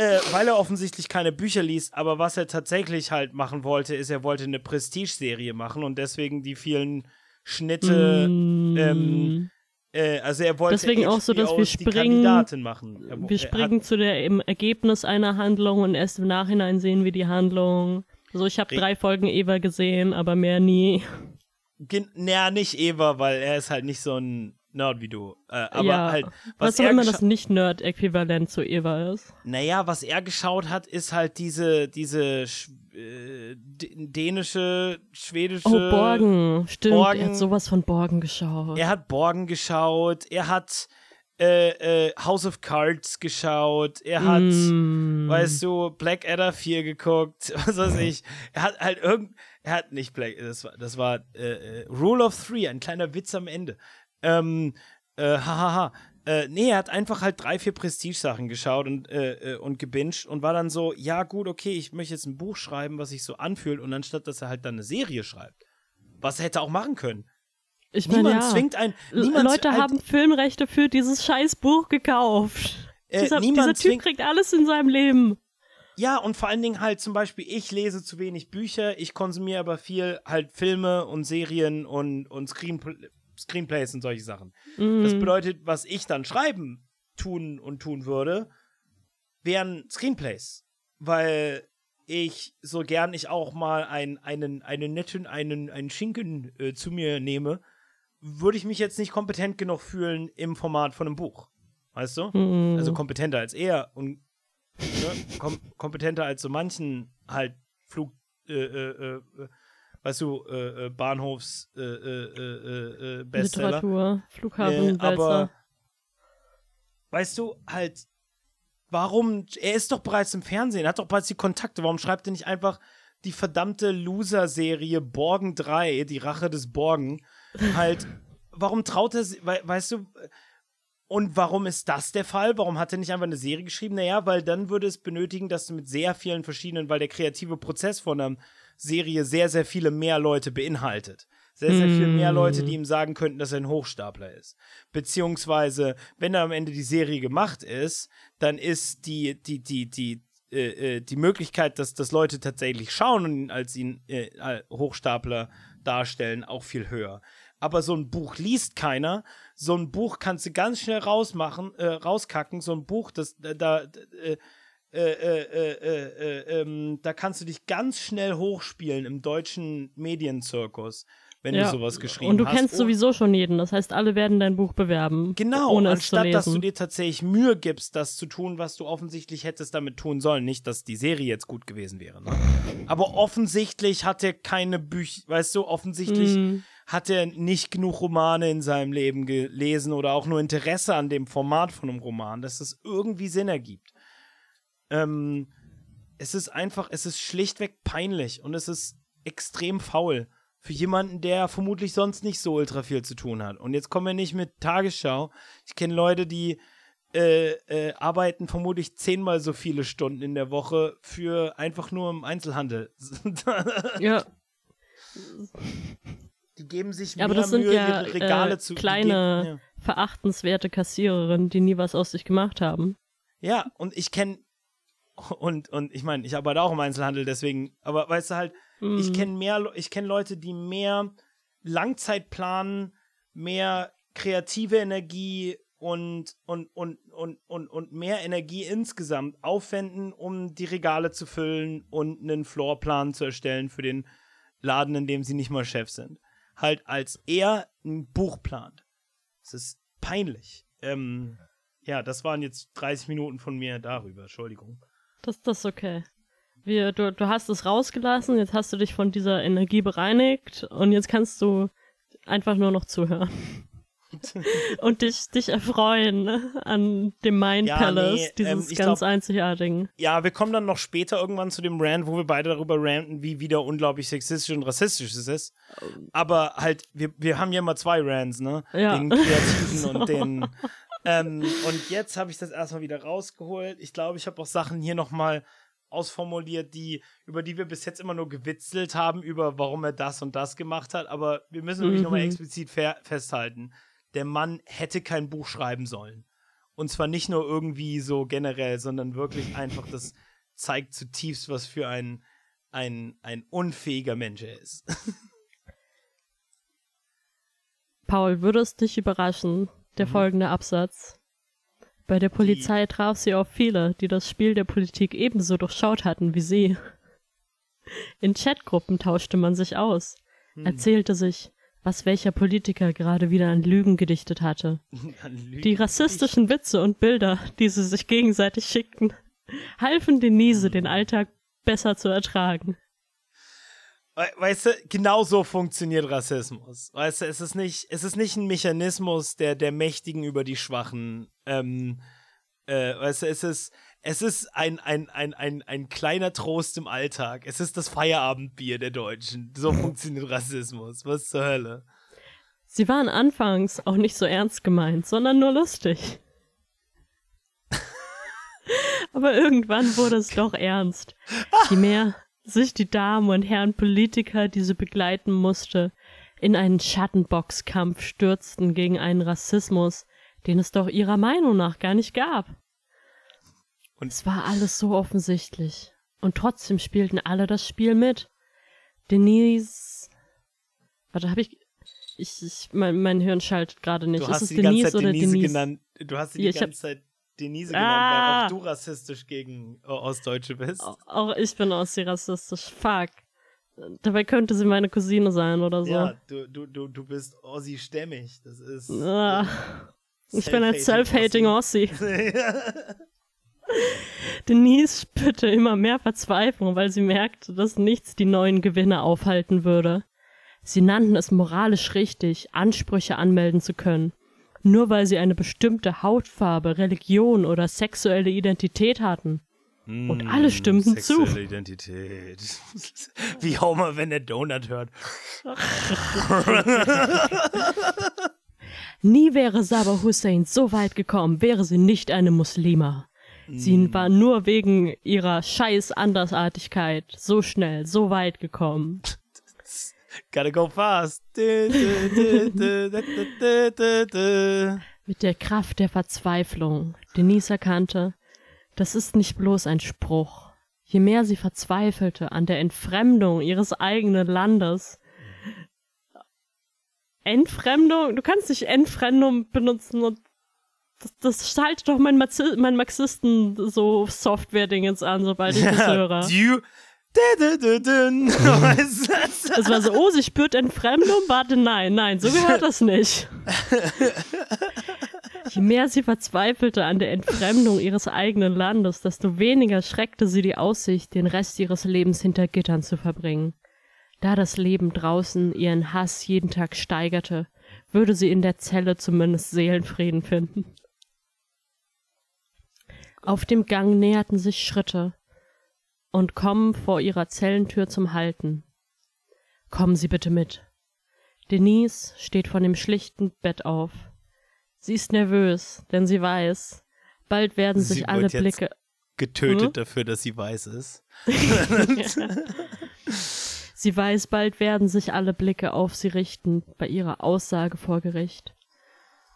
äh, weil er offensichtlich keine Bücher liest, aber was er tatsächlich halt machen wollte, ist, er wollte eine Prestige-Serie machen und deswegen die vielen Schnitte, Mm, ähm, äh, also er wollte Deswegen auch so, dass wir HBOs springen- Kandidatin machen. Er, wir springen zu der im Ergebnis einer Handlung und erst im Nachhinein sehen wir die Handlung. Also ich habe Re- drei Folgen Eva gesehen, aber mehr nie. Gen- naja, nicht Eva, weil er ist halt nicht so ein Nerd wie du. Äh, aber ja, halt, was, auch er immer das Nicht-Nerd-Äquivalent zu Eva ist. Naja, was er geschaut hat, ist halt diese, diese äh, dänische, schwedische. Oh, Borgen. Stimmt, Borgen. er hat sowas von Borgen geschaut. Er hat Borgen geschaut. Er hat äh, äh, House of Cards geschaut. Er hat, mm. weißt du, Blackadder 4 geguckt. Was weiß ich. Er hat halt irgend. Er hat nicht Black. Das war, das war äh, äh Rule of Three, ein kleiner Witz am Ende. Ähm, äh, hahaha. Äh, nee, er hat einfach halt drei, vier Prestige-Sachen geschaut und, äh, äh, und gebinged und war dann so, ja gut, okay, ich möchte jetzt ein Buch schreiben, was sich so anfühlt und anstatt, dass er halt dann eine Serie schreibt. Was er hätte auch machen können. Ich meine, niemand ja. zwingt ein. Niemand Leute halt, haben Filmrechte für dieses scheiß Buch gekauft. Äh, dieser, dieser Typ kriegt alles in seinem Leben. Ja, und vor allen Dingen halt zum Beispiel, ich lese zu wenig Bücher, ich konsumiere aber viel halt Filme und Serien und, und Screen, Screenplays und solche Sachen. Mm. Das bedeutet, was ich dann schreiben, tun und tun würde, wären Screenplays. Weil ich so gern ich auch mal ein, einen, einen netten, einen, einen Schinken äh, zu mir nehme, würde ich mich jetzt nicht kompetent genug fühlen im Format von einem Buch. Weißt du? Mm. Also kompetenter als er und ne, kom kompetenter als so manchen halt Flug, äh, äh, äh weißt du, äh, äh, Bahnhofs äh, äh, Bestseller. Literatur, Flughafen, aber weißt du, halt, warum, er ist doch bereits im Fernsehen, er hat doch bereits die Kontakte, warum schreibt er nicht einfach die verdammte Loser-Serie Borgen 3, die Rache des Borgen, halt, warum traut er, we weißt du, und warum ist das der Fall? Warum hat er nicht einfach eine Serie geschrieben? Naja, weil dann würde es benötigen, dass du mit sehr vielen verschiedenen, weil der kreative Prozess von einem Serie sehr, sehr viele mehr Leute beinhaltet. Sehr, sehr viel mehr Leute, die hm. ihm sagen könnten, dass er ein Hochstapler ist. Beziehungsweise, wenn da am Ende die Serie gemacht ist, dann ist die, die, die, die, äh, äh die Möglichkeit, dass, dass Leute tatsächlich schauen und ihn als ihn äh, Hochstapler darstellen, auch viel höher. Aber so ein Buch liest keiner. So ein Buch kannst du ganz schnell rausmachen, äh, rauskacken. So ein Buch, das da, da äh, äh, äh, äh, ähm, da kannst du dich ganz schnell hochspielen im deutschen Medienzirkus, wenn ja. du sowas geschrieben hast. Und du hast. kennst oh. sowieso schon jeden, das heißt, alle werden dein Buch bewerben. Genau, ohne anstatt dass du dir tatsächlich Mühe gibst, das zu tun, was du offensichtlich hättest damit tun sollen. Nicht, dass die Serie jetzt gut gewesen wäre. Ne? Aber offensichtlich hat er keine Bücher, weißt du, offensichtlich. Mm hat er nicht genug Romane in seinem Leben gelesen oder auch nur Interesse an dem Format von einem Roman, dass es irgendwie Sinn ergibt. Ähm, es ist einfach, es ist schlichtweg peinlich und es ist extrem faul für jemanden, der vermutlich sonst nicht so ultra viel zu tun hat. Und jetzt kommen wir nicht mit Tagesschau. Ich kenne Leute, die äh, äh, arbeiten vermutlich zehnmal so viele Stunden in der Woche für einfach nur im Einzelhandel. ja. Die geben sich ja, mehr aber das sind Mühe, ja, Regale äh, zu kleine, ja. verachtenswerte Kassiererinnen, die nie was aus sich gemacht haben. Ja, und ich kenne und, und ich meine, ich arbeite auch im Einzelhandel, deswegen, aber weißt du halt, mhm. ich kenne mehr, ich kenne Leute, die mehr Langzeit planen, mehr kreative Energie und, und, und, und, und, und mehr Energie insgesamt aufwenden, um die Regale zu füllen und einen Floorplan zu erstellen für den Laden, in dem sie nicht mal Chef sind. Halt als er ein Buch plant. Das ist peinlich. Ähm, ja, das waren jetzt 30 Minuten von mir darüber, Entschuldigung. Das, das ist okay. Wir, du, du hast es rausgelassen, jetzt hast du dich von dieser Energie bereinigt und jetzt kannst du einfach nur noch zuhören. und dich, dich erfreuen an dem Mind ja, Palace, nee, dieses ähm, ganz glaub, einzigartigen. Ja, wir kommen dann noch später irgendwann zu dem Rant, wo wir beide darüber ranten, wie wieder unglaublich sexistisch und rassistisch es ist. Aber halt, wir, wir haben ja immer zwei Rants, ne? Ja. Den kreativen so. und den ähm, und jetzt habe ich das erstmal wieder rausgeholt. Ich glaube, ich habe auch Sachen hier nochmal ausformuliert, die, über die wir bis jetzt immer nur gewitzelt haben, über warum er das und das gemacht hat. Aber wir müssen wirklich mhm. nochmal explizit festhalten. Der Mann hätte kein Buch schreiben sollen. Und zwar nicht nur irgendwie so generell, sondern wirklich einfach, das zeigt zutiefst, was für ein, ein, ein unfähiger Mensch er ist. Paul, würde es dich überraschen, der mhm. folgende Absatz. Bei der Polizei traf sie auf viele, die das Spiel der Politik ebenso durchschaut hatten wie sie. In Chatgruppen tauschte man sich aus, hm. erzählte sich, was welcher Politiker gerade wieder an Lügen gedichtet hatte. Die rassistischen Witze und Bilder, die sie sich gegenseitig schickten, halfen Denise, den Alltag besser zu ertragen. Weißt du, genau so funktioniert Rassismus. Weißt du, es ist nicht, es ist nicht ein Mechanismus der, der Mächtigen über die Schwachen. Ähm, äh, weißt du, es ist, es ist ein, ein, ein, ein, ein kleiner Trost im Alltag. Es ist das Feierabendbier der Deutschen. So funktioniert Rassismus. Was zur Hölle? Sie waren anfangs auch nicht so ernst gemeint, sondern nur lustig. Aber irgendwann wurde es doch ernst. Je mehr sich die Damen und Herren Politiker, die sie begleiten musste, in einen Schattenboxkampf stürzten gegen einen Rassismus, den es doch ihrer Meinung nach gar nicht gab. Und es war alles so offensichtlich. Und trotzdem spielten alle das Spiel mit. Denise. Warte, hab ich. Ich, ich mein, mein Hirn schaltet gerade nicht. Du hast ist es Denise oder Denise? Denise? Genannt. Du hast sie die ja, ganze Zeit Denise genannt, ah. weil auch du rassistisch gegen äh, Ostdeutsche bist. Auch ich bin Ossi rassistisch. Fuck. Dabei könnte sie meine Cousine sein oder so. Ja, du, du, du, du bist Ossi-stämmig. Das ist. Ah. Ich bin ein self-hating Ossi. Denise spürte immer mehr Verzweiflung, weil sie merkte, dass nichts die neuen Gewinne aufhalten würde. Sie nannten es moralisch richtig, Ansprüche anmelden zu können nur weil sie eine bestimmte Hautfarbe, Religion oder sexuelle Identität hatten. Und alle hm, stimmten sexuelle zu. Sexuelle Identität. Wie Homer, wenn er Donut hört. Nie wäre Sabah Hussein so weit gekommen, wäre sie nicht eine Muslima. Sie mm. war nur wegen ihrer scheiß Andersartigkeit so schnell, so weit gekommen. Gotta go fast. Mit der Kraft der Verzweiflung. Denise erkannte, das ist nicht bloß ein Spruch. Je mehr sie verzweifelte an der Entfremdung ihres eigenen Landes, Entfremdung? Du kannst nicht Entfremdung benutzen und das, das schaltet doch mein, Marxi mein Marxisten so Software-Dingens an, sobald ich das höre. Du, es war so, oh, sie spürt Entfremdung, warte, nein, nein, so gehört das nicht. Je mehr sie verzweifelte an der Entfremdung ihres eigenen Landes, desto weniger schreckte sie die Aussicht, den Rest ihres Lebens hinter Gittern zu verbringen. Da das Leben draußen ihren Hass jeden Tag steigerte, würde sie in der Zelle zumindest Seelenfrieden finden. Auf dem Gang näherten sich Schritte, und kommen vor ihrer Zellentür zum Halten. Kommen Sie bitte mit. Denise steht von dem schlichten Bett auf. Sie ist nervös, denn sie weiß, bald werden sie sich alle Blicke getötet hm? dafür, dass sie weiß ist. sie weiß, bald werden sich alle Blicke auf sie richten bei ihrer Aussage vor Gericht.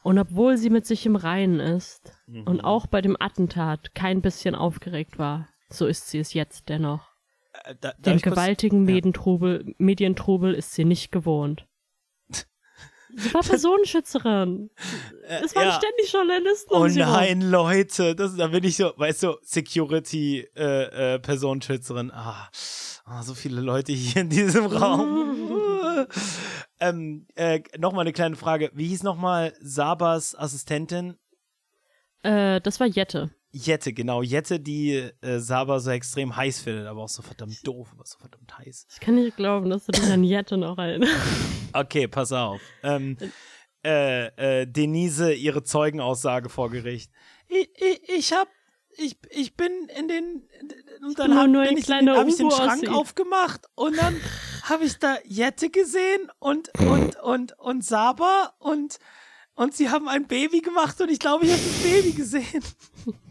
Und obwohl sie mit sich im Reinen ist mhm. und auch bei dem Attentat kein bisschen aufgeregt war, so ist sie es jetzt dennoch. Äh, da, Den gewaltigen Medientrubel, ja. Medientrubel ist sie nicht gewohnt. Sie war Personenschützerin. Es waren ja. ständig Journalisten. Oh nein, rum. Leute, das, da bin ich so, weißt du, Security äh, äh. Ah, oh, so viele Leute hier in diesem Raum. ähm, äh, nochmal eine kleine Frage. Wie hieß nochmal Sabas Assistentin? Äh, das war Jette. Jette, genau. Jette, die äh, Saba so extrem heiß findet, aber auch so verdammt doof, aber so verdammt heiß. Ich kann nicht glauben, dass du dich an Jette noch erinnerst. Okay, pass auf. Ähm, äh, äh, Denise, ihre Zeugenaussage vor Gericht. Ich, ich, ich hab, ich, ich bin in den, und dann hab, bin ich, hab ich den Schrank aufgemacht und dann habe ich da Jette gesehen und, und, und, und Saba und, und sie haben ein Baby gemacht und ich glaube, ich habe das Baby gesehen.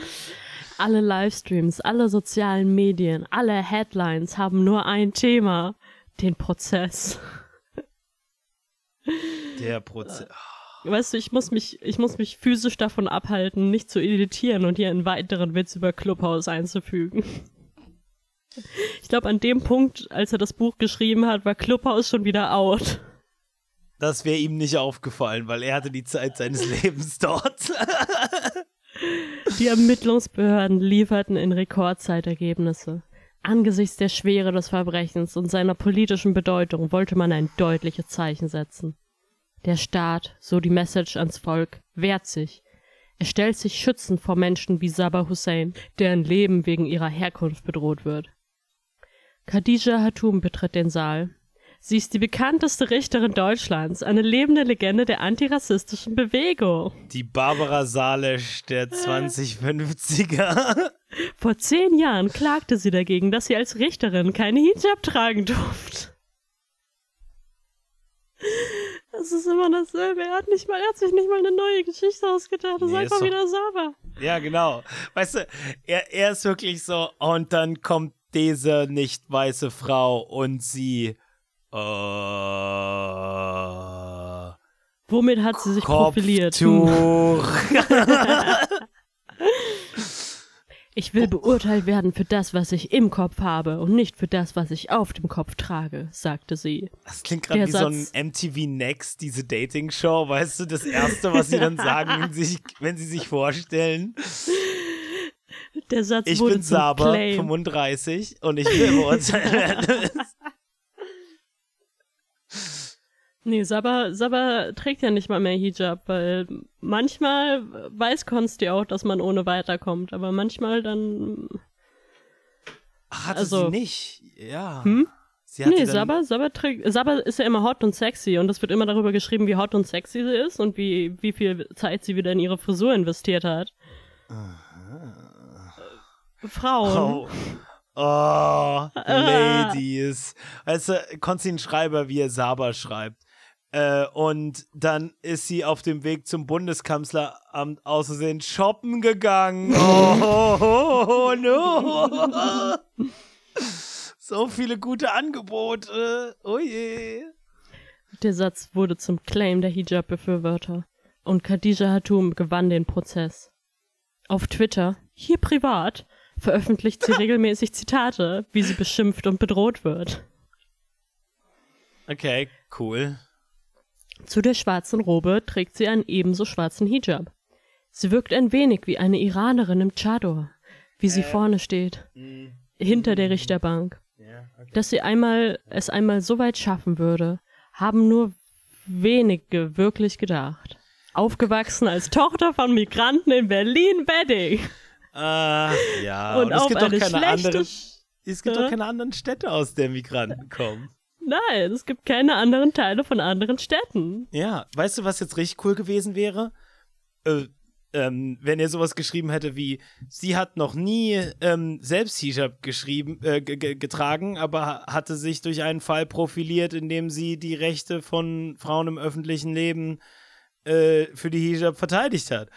Alle Livestreams, alle sozialen Medien, alle Headlines haben nur ein Thema, den Prozess. Der Prozess. Weißt du, ich muss mich, ich muss mich physisch davon abhalten, nicht zu editieren und hier einen weiteren Witz über Clubhouse einzufügen. Ich glaube, an dem Punkt, als er das Buch geschrieben hat, war Clubhouse schon wieder out. Das wäre ihm nicht aufgefallen, weil er hatte die Zeit seines Lebens dort. Die Ermittlungsbehörden lieferten in Rekordzeit Ergebnisse. Angesichts der Schwere des Verbrechens und seiner politischen Bedeutung wollte man ein deutliches Zeichen setzen. Der Staat, so die Message ans Volk, wehrt sich. Er stellt sich schützend vor Menschen wie Sabah Hussein, deren Leben wegen ihrer Herkunft bedroht wird. Khadija Hatum betritt den Saal. Sie ist die bekannteste Richterin Deutschlands, eine lebende Legende der antirassistischen Bewegung. Die Barbara Salesch der 2050er. Vor zehn Jahren klagte sie dagegen, dass sie als Richterin keine Hijab tragen durfte. Das ist immer dasselbe. Er hat, nicht mal, er hat sich nicht mal eine neue Geschichte ausgedacht. Das Nee, ist einfach doch- wieder sauber. Ja, genau. Weißt du, er, er ist wirklich so, und dann kommt diese nicht weiße Frau und sie. Äh, Womit hat sie sich profiliert? Kopftuch. Ich will beurteilt werden für das, was ich im Kopf habe und nicht für das, was ich auf dem Kopf trage, sagte sie. Das klingt gerade wie so ein Satz- MTV Next, diese Dating-Show, weißt du, das Erste, was sie dann sagen, wenn sie sich, wenn sie sich vorstellen. Der Satz Ich wurde bin Saber, Claim. 35 und ich will beurteilt werden. Nee, Saba, Saba trägt ja nicht mal mehr Hijab, weil manchmal weiß Konsti auch, dass man ohne weiterkommt, aber manchmal dann. Hatte Also- sie nicht, ja. Hm? Sie Nee, Saba, Saba trägt. Saba ist ja immer hot und sexy und es wird immer darüber geschrieben, wie hot und sexy sie ist und wie, wie viel Zeit sie wieder in ihre Frisur investiert hat. Frauen. Oh, oh Ladies. Weißt du, Konstantin Schreiber, wie er Saber schreibt. Äh, und dann ist sie auf dem Weg zum Bundeskanzleramt aus Versehen shoppen gegangen. Oh, oh, oh no. So viele gute Angebote. Oh je. Der Satz wurde zum Claim der Hijab-Befürworter und Khadija Hatum gewann den Prozess. Auf Twitter, hier privat, veröffentlicht sie regelmäßig Zitate, wie sie beschimpft und bedroht wird. Okay, cool. Zu der schwarzen Robe trägt sie einen ebenso schwarzen Hijab. Sie wirkt ein wenig wie eine Iranerin im Chador, wie sie vorne steht, hinter der Richterbank. Ja, okay. Dass sie einmal es einmal so weit schaffen würde, haben nur wenige wirklich gedacht. Aufgewachsen als Tochter von Migranten in Berlin-Wedding. Ah, ja. Und es auf gibt doch eine keine anderen. Es gibt doch keine anderen Städte, aus der Migranten kommen. Nein, es gibt keine anderen Teile von anderen Städten. Ja, weißt du, was jetzt richtig cool gewesen wäre? Äh, ähm, wenn er sowas geschrieben hätte wie, sie hat noch nie ähm, selbst Hijab geschrieben, äh, ge- ge- getragen, aber ha- hatte sich durch einen Fall profiliert, in dem sie die Rechte von Frauen im öffentlichen Leben äh, für die Hijab verteidigt hat.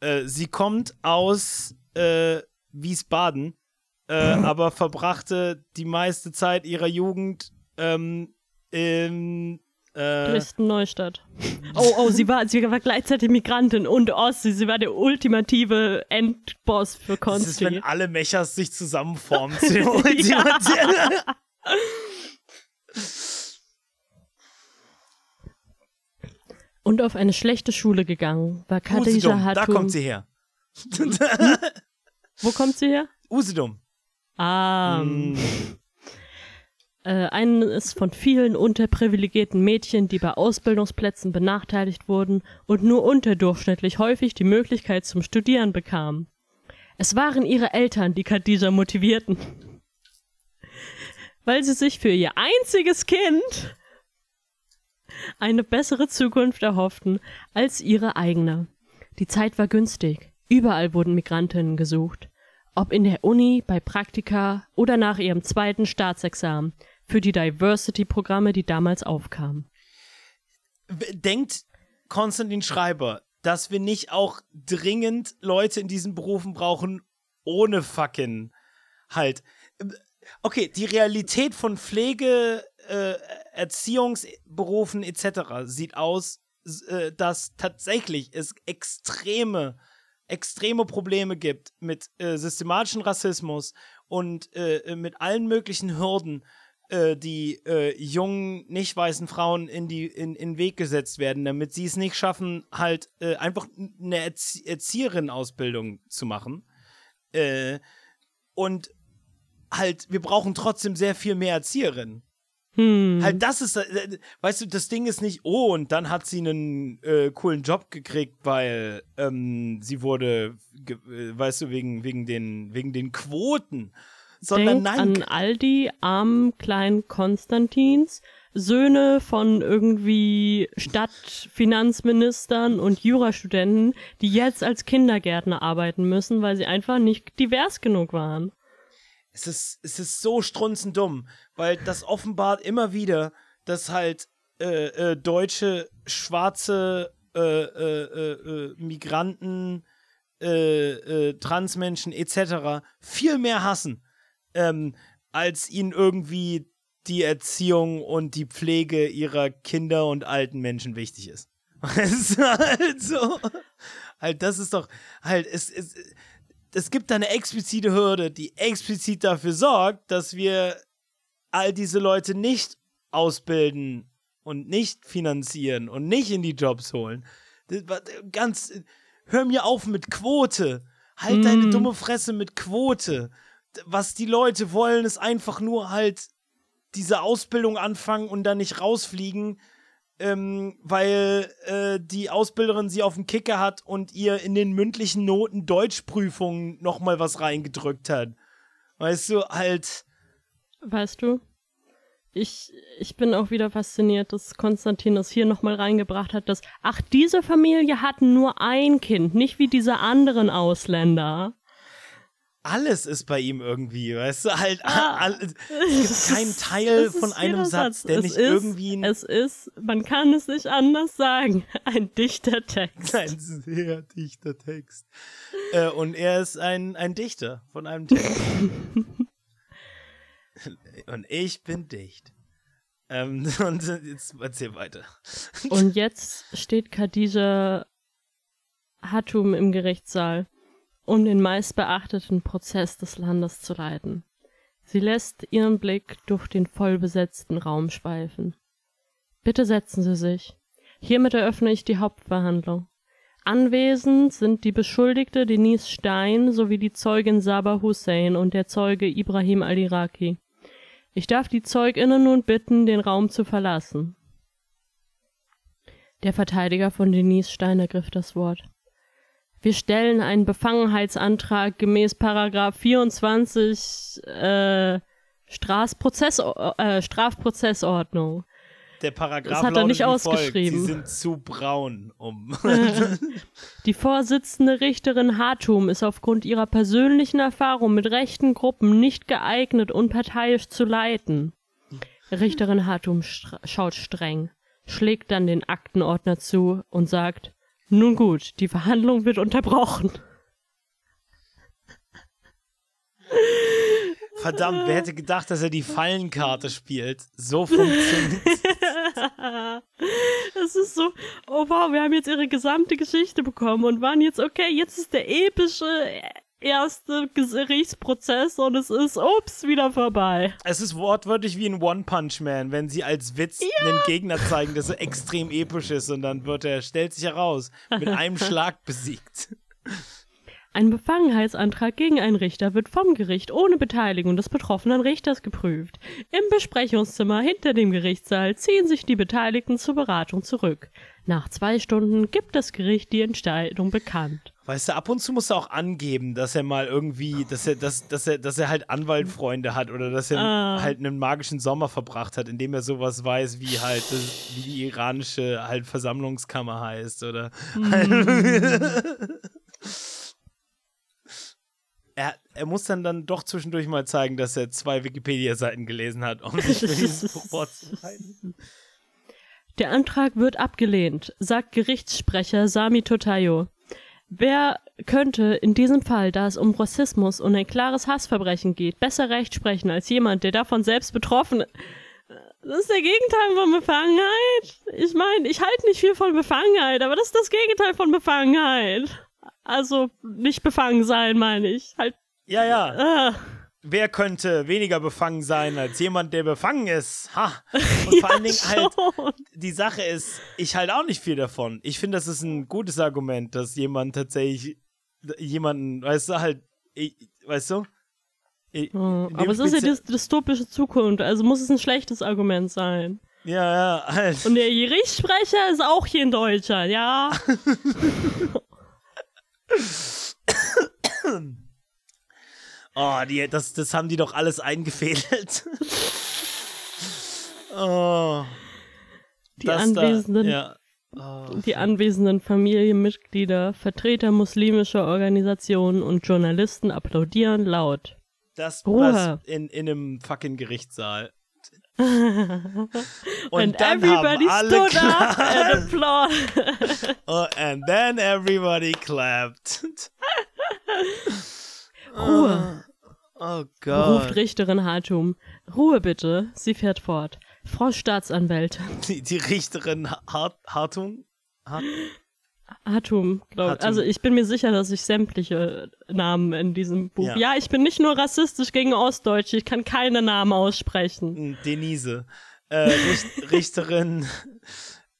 Äh, sie kommt aus äh, Wiesbaden, äh, aber verbrachte die meiste Zeit ihrer Jugend ähm, in äh, Dresden-Neustadt. Oh, oh, sie war, sie war gleichzeitig Migrantin und Ossi. Sie war der ultimative Endboss für Das ist, wenn Konsti. alle Mechas sich zusammenformen. Und auf eine schlechte Schule gegangen war Khadija Usedom, da kommt sie her. Wo kommt sie her? Usedom. Ah, Mm. Äh, eines von vielen unterprivilegierten Mädchen, die bei Ausbildungsplätzen benachteiligt wurden und nur unterdurchschnittlich häufig die Möglichkeit zum Studieren bekamen. Es waren ihre Eltern, die Khadija motivierten. Weil sie sich für ihr einziges Kind eine bessere Zukunft erhofften als ihre eigene. Die Zeit war günstig. Überall wurden Migrantinnen gesucht. Ob in der Uni, bei Praktika oder nach ihrem zweiten Staatsexamen für die Diversity-Programme, die damals aufkamen. Denkt Konstantin Schreiber, dass wir nicht auch dringend Leute in diesen Berufen brauchen, ohne fucking halt. Okay, die Realität von Pflege, äh, Erziehungsberufen etc. sieht aus, äh, dass tatsächlich es extreme, extreme Probleme gibt mit äh, systematischen Rassismus und äh, mit allen möglichen Hürden, äh, die äh, jungen, nicht weißen Frauen in die in, in den Weg gesetzt werden, damit sie es nicht schaffen, halt äh, einfach eine Erzie Erzieherin-Ausbildung zu machen. Äh, und halt, wir brauchen trotzdem sehr viel mehr Erzieherinnen. Hm. Halt, das ist, äh, weißt du, das Ding ist nicht, oh, und dann hat sie einen äh, coolen Job gekriegt, weil ähm, sie wurde, äh, weißt du, wegen, wegen, den, wegen den Quoten, sondern Denkt nein. an all die armen kleinen Konstantins, Söhne von irgendwie Stadtfinanzministern und Jurastudenten, die jetzt als Kindergärtner arbeiten müssen, weil sie einfach nicht divers genug waren. es ist, es ist so strunzendumm, weil das offenbart immer wieder, dass halt äh, äh, deutsche, schwarze äh, äh, äh, äh, Migranten, Transmenschen etc. viel mehr hassen, ähm, als ihnen irgendwie die Erziehung und die Pflege ihrer Kinder und alten Menschen wichtig ist. Halt so. Halt, das ist doch, halt, es, es, es gibt da eine explizite Hürde, die explizit dafür sorgt, dass wir all diese Leute nicht ausbilden und nicht finanzieren und nicht in die Jobs holen. Ganz, hör mir auf mit Quote. Halt deine Mm. dumme Fresse mit Quote. Was die Leute wollen, ist einfach nur halt diese Ausbildung anfangen und dann nicht rausfliegen, ähm, weil äh, die Ausbilderin sie auf dem Kicker hat und ihr in den mündlichen Noten Deutschprüfungen nochmal was reingedrückt hat. Weißt du, halt, Weißt du? Ich, ich bin auch wieder fasziniert, dass Konstantin das hier nochmal reingebracht hat, dass, ach, diese Familie hat nur ein Kind, nicht wie diese anderen Ausländer. Alles ist bei ihm irgendwie, weißt du, halt, Ah. all, es gibt keinen Teil ist von einem Satz, der Es nicht ist, irgendwie Es ist, man kann es nicht anders sagen, ein dichter Text. ein sehr dichter Text. Äh, und er ist ein, ein Dichter von einem Text. und ich bin dicht. Ähm, und jetzt erzähl weiter. Und jetzt steht Khadija Hatum im Gerichtssaal, um den meistbeachteten Prozess des Landes zu leiten. Sie lässt ihren Blick durch den vollbesetzten Raum schweifen. Bitte setzen Sie sich. Hiermit eröffne ich die Hauptverhandlung. Anwesend sind die Beschuldigte Denise Stein sowie die Zeugin Sabah Hussein und der Zeuge Ibrahim al-Iraqi. Ich darf die ZeugInnen nun bitten, den Raum zu verlassen. Der Verteidiger von Denise Stein ergriff das Wort. Wir stellen einen Befangenheitsantrag gemäß Paragraph 24 äh, Strafprozess, äh, Strafprozessordnung. Der Paragraph Das hat er nicht wie folgt. ausgeschrieben. Sie sind zu braun, um. Die Vorsitzende Richterin Hartum ist aufgrund ihrer persönlichen Erfahrung mit rechten Gruppen nicht geeignet, unparteiisch zu leiten. Richterin Hartum schaut streng, schlägt dann den Aktenordner zu und sagt, nun gut, die Verhandlung wird unterbrochen. Verdammt, wer hätte gedacht, dass er die Fallenkarte spielt? So funktioniert. Es ist so, oh wow, wir haben jetzt ihre gesamte Geschichte bekommen und waren jetzt, okay, jetzt ist der epische erste Gerichtsprozess und es ist, ups, wieder vorbei. es ist wortwörtlich wie in One Punch Man, wenn sie als Witz einen Gegner zeigen, der so extrem episch ist und dann wird er, stellt sich heraus, mit einem Schlag besiegt. Ein Befangenheitsantrag gegen einen Richter wird vom Gericht ohne Beteiligung des betroffenen Richters geprüft. Im Besprechungszimmer hinter dem Gerichtssaal ziehen sich die Beteiligten zur Beratung zurück. Nach zwei Stunden gibt das Gericht die Entscheidung bekannt. Weißt du, ab und zu muss er auch angeben, dass er mal irgendwie, dass er, dass, dass er, dass er halt Anwaltfreunde hat oder dass er Ah. halt einen magischen Sommer verbracht hat, indem er sowas weiß, wie halt, das, wie die iranische halt Versammlungskammer heißt oder er, er muss dann dann doch zwischendurch mal zeigen, dass er zwei Wikipedia-Seiten gelesen hat, um sich für dieses vorzubereiten. Der Antrag wird abgelehnt, sagt Gerichtssprecher Sami Totayo. Wer könnte in diesem Fall, da es um Rassismus und ein klares Hassverbrechen geht, besser Recht sprechen als jemand, der davon selbst betroffen ist? Das ist der Gegenteil von Befangenheit. Ich meine, ich halte nicht viel von Befangenheit, aber das ist das Gegenteil von Befangenheit. Also nicht befangen sein, meine ich. Halt. Ja, ja. Ah. Wer könnte weniger befangen sein als jemand, der befangen ist? Ha! Und vor allen Dingen halt, Schon. die Sache ist, ich halte auch nicht viel davon. Ich finde, das ist ein gutes Argument, dass jemand tatsächlich jemanden, weißt du, halt, ich, weißt du? Ich, Ja, dem aber es ist ja die dystopische Zukunft, also muss es ein schlechtes Argument sein. Ja, ja, halt. Und der Gerichtssprecher ist auch hier in Deutschland, ja. Oh, die, das, das haben die doch alles eingefädelt. oh. Die das anwesenden, Da, ja. oh. die anwesenden Familienmitglieder, Vertreter muslimischer Organisationen und Journalisten applaudieren laut. Das Ruhe. in, in einem fucking Gerichtssaal. And Und dann everybody haben alle stood up and applauded. oh, and then everybody clapped. Ruhe. Oh ruft Gott. Richterin Hartum. Ruhe bitte, sie fährt fort. Frau Staatsanwältin. Die, die Richterin Hart, Hartung? Hart, Hartum, glaube ich. Hartum. Also ich bin mir sicher, dass ich sämtliche Namen in diesem Buch. Ja. Ja, ich bin nicht nur rassistisch gegen Ostdeutsche, ich kann keine Namen aussprechen. Hm, Denise. Äh, Richt, Richterin.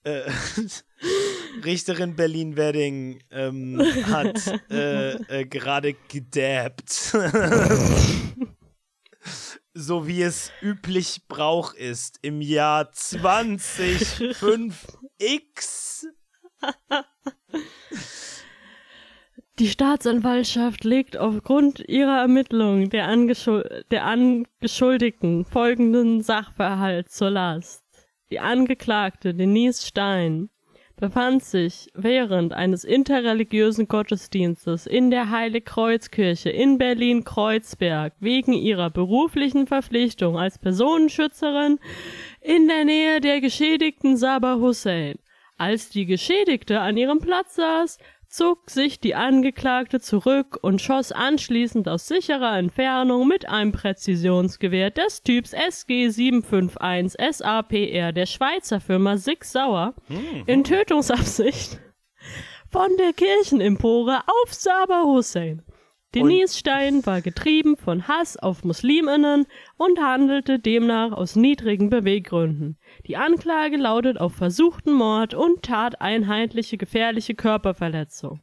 Äh, Richterin Berlin-Wedding ähm, hat äh, äh, gerade gedabbt. so wie es üblich Brauch ist im Jahr 2005x. Die Staatsanwaltschaft legt aufgrund ihrer Ermittlungen der, Angeschul der Angeschuldigten folgenden Sachverhalt zur Last. Die Angeklagte Denise Stein befand sich während eines interreligiösen Gottesdienstes in der Heiligkreuzkirche in Berlin-Kreuzberg wegen ihrer beruflichen Verpflichtung als Personenschützerin in der Nähe der Geschädigten Sabah Hussein. Als die Geschädigte an ihrem Platz saß, zog sich die Angeklagte zurück und schoss anschließend aus sicherer Entfernung mit einem Präzisionsgewehr des Typs SG 751 SAPR der Schweizer Firma Sig Sauer in Tötungsabsicht von der Kirchenempore auf Sabah Hussein. Denise Stein war getrieben von Hass auf Musliminnen und handelte demnach aus niedrigen Beweggründen. Die Anklage lautet auf versuchten Mord und tateinheitliche gefährliche Körperverletzung.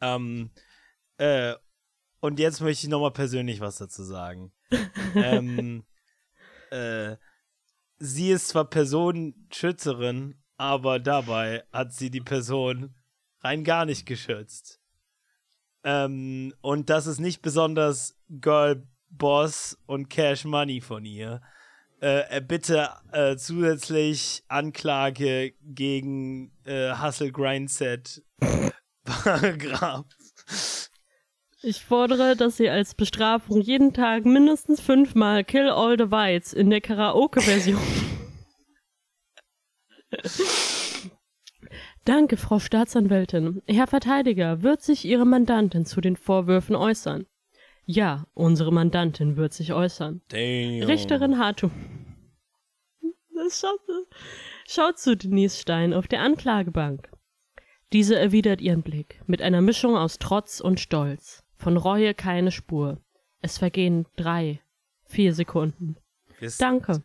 Ähm, äh, und jetzt möchte ich nochmal persönlich was dazu sagen. ähm, äh, sie ist zwar Personenschützerin, aber dabei hat sie die Person rein gar nicht geschützt. Ähm, und das ist nicht besonders Girl Boss und Cash Money von ihr. Äh, bitte äh, zusätzlich Anklage gegen äh, Hustle Grindset Paragraph. Ich fordere, dass sie als Bestrafung jeden Tag mindestens fünfmal Kill All the Whites in der Karaoke-Version. Danke, Frau Staatsanwältin. Herr Verteidiger, wird sich Ihre Mandantin zu den Vorwürfen äußern? Ja, unsere Mandantin wird sich äußern. Damn. Richterin Hartung. Schaut, schaut zu Denise Stein auf der Anklagebank. Diese erwidert ihren Blick mit einer Mischung aus Trotz und Stolz. Von Reue keine Spur. Es vergehen drei, vier Sekunden. Wisst- Danke.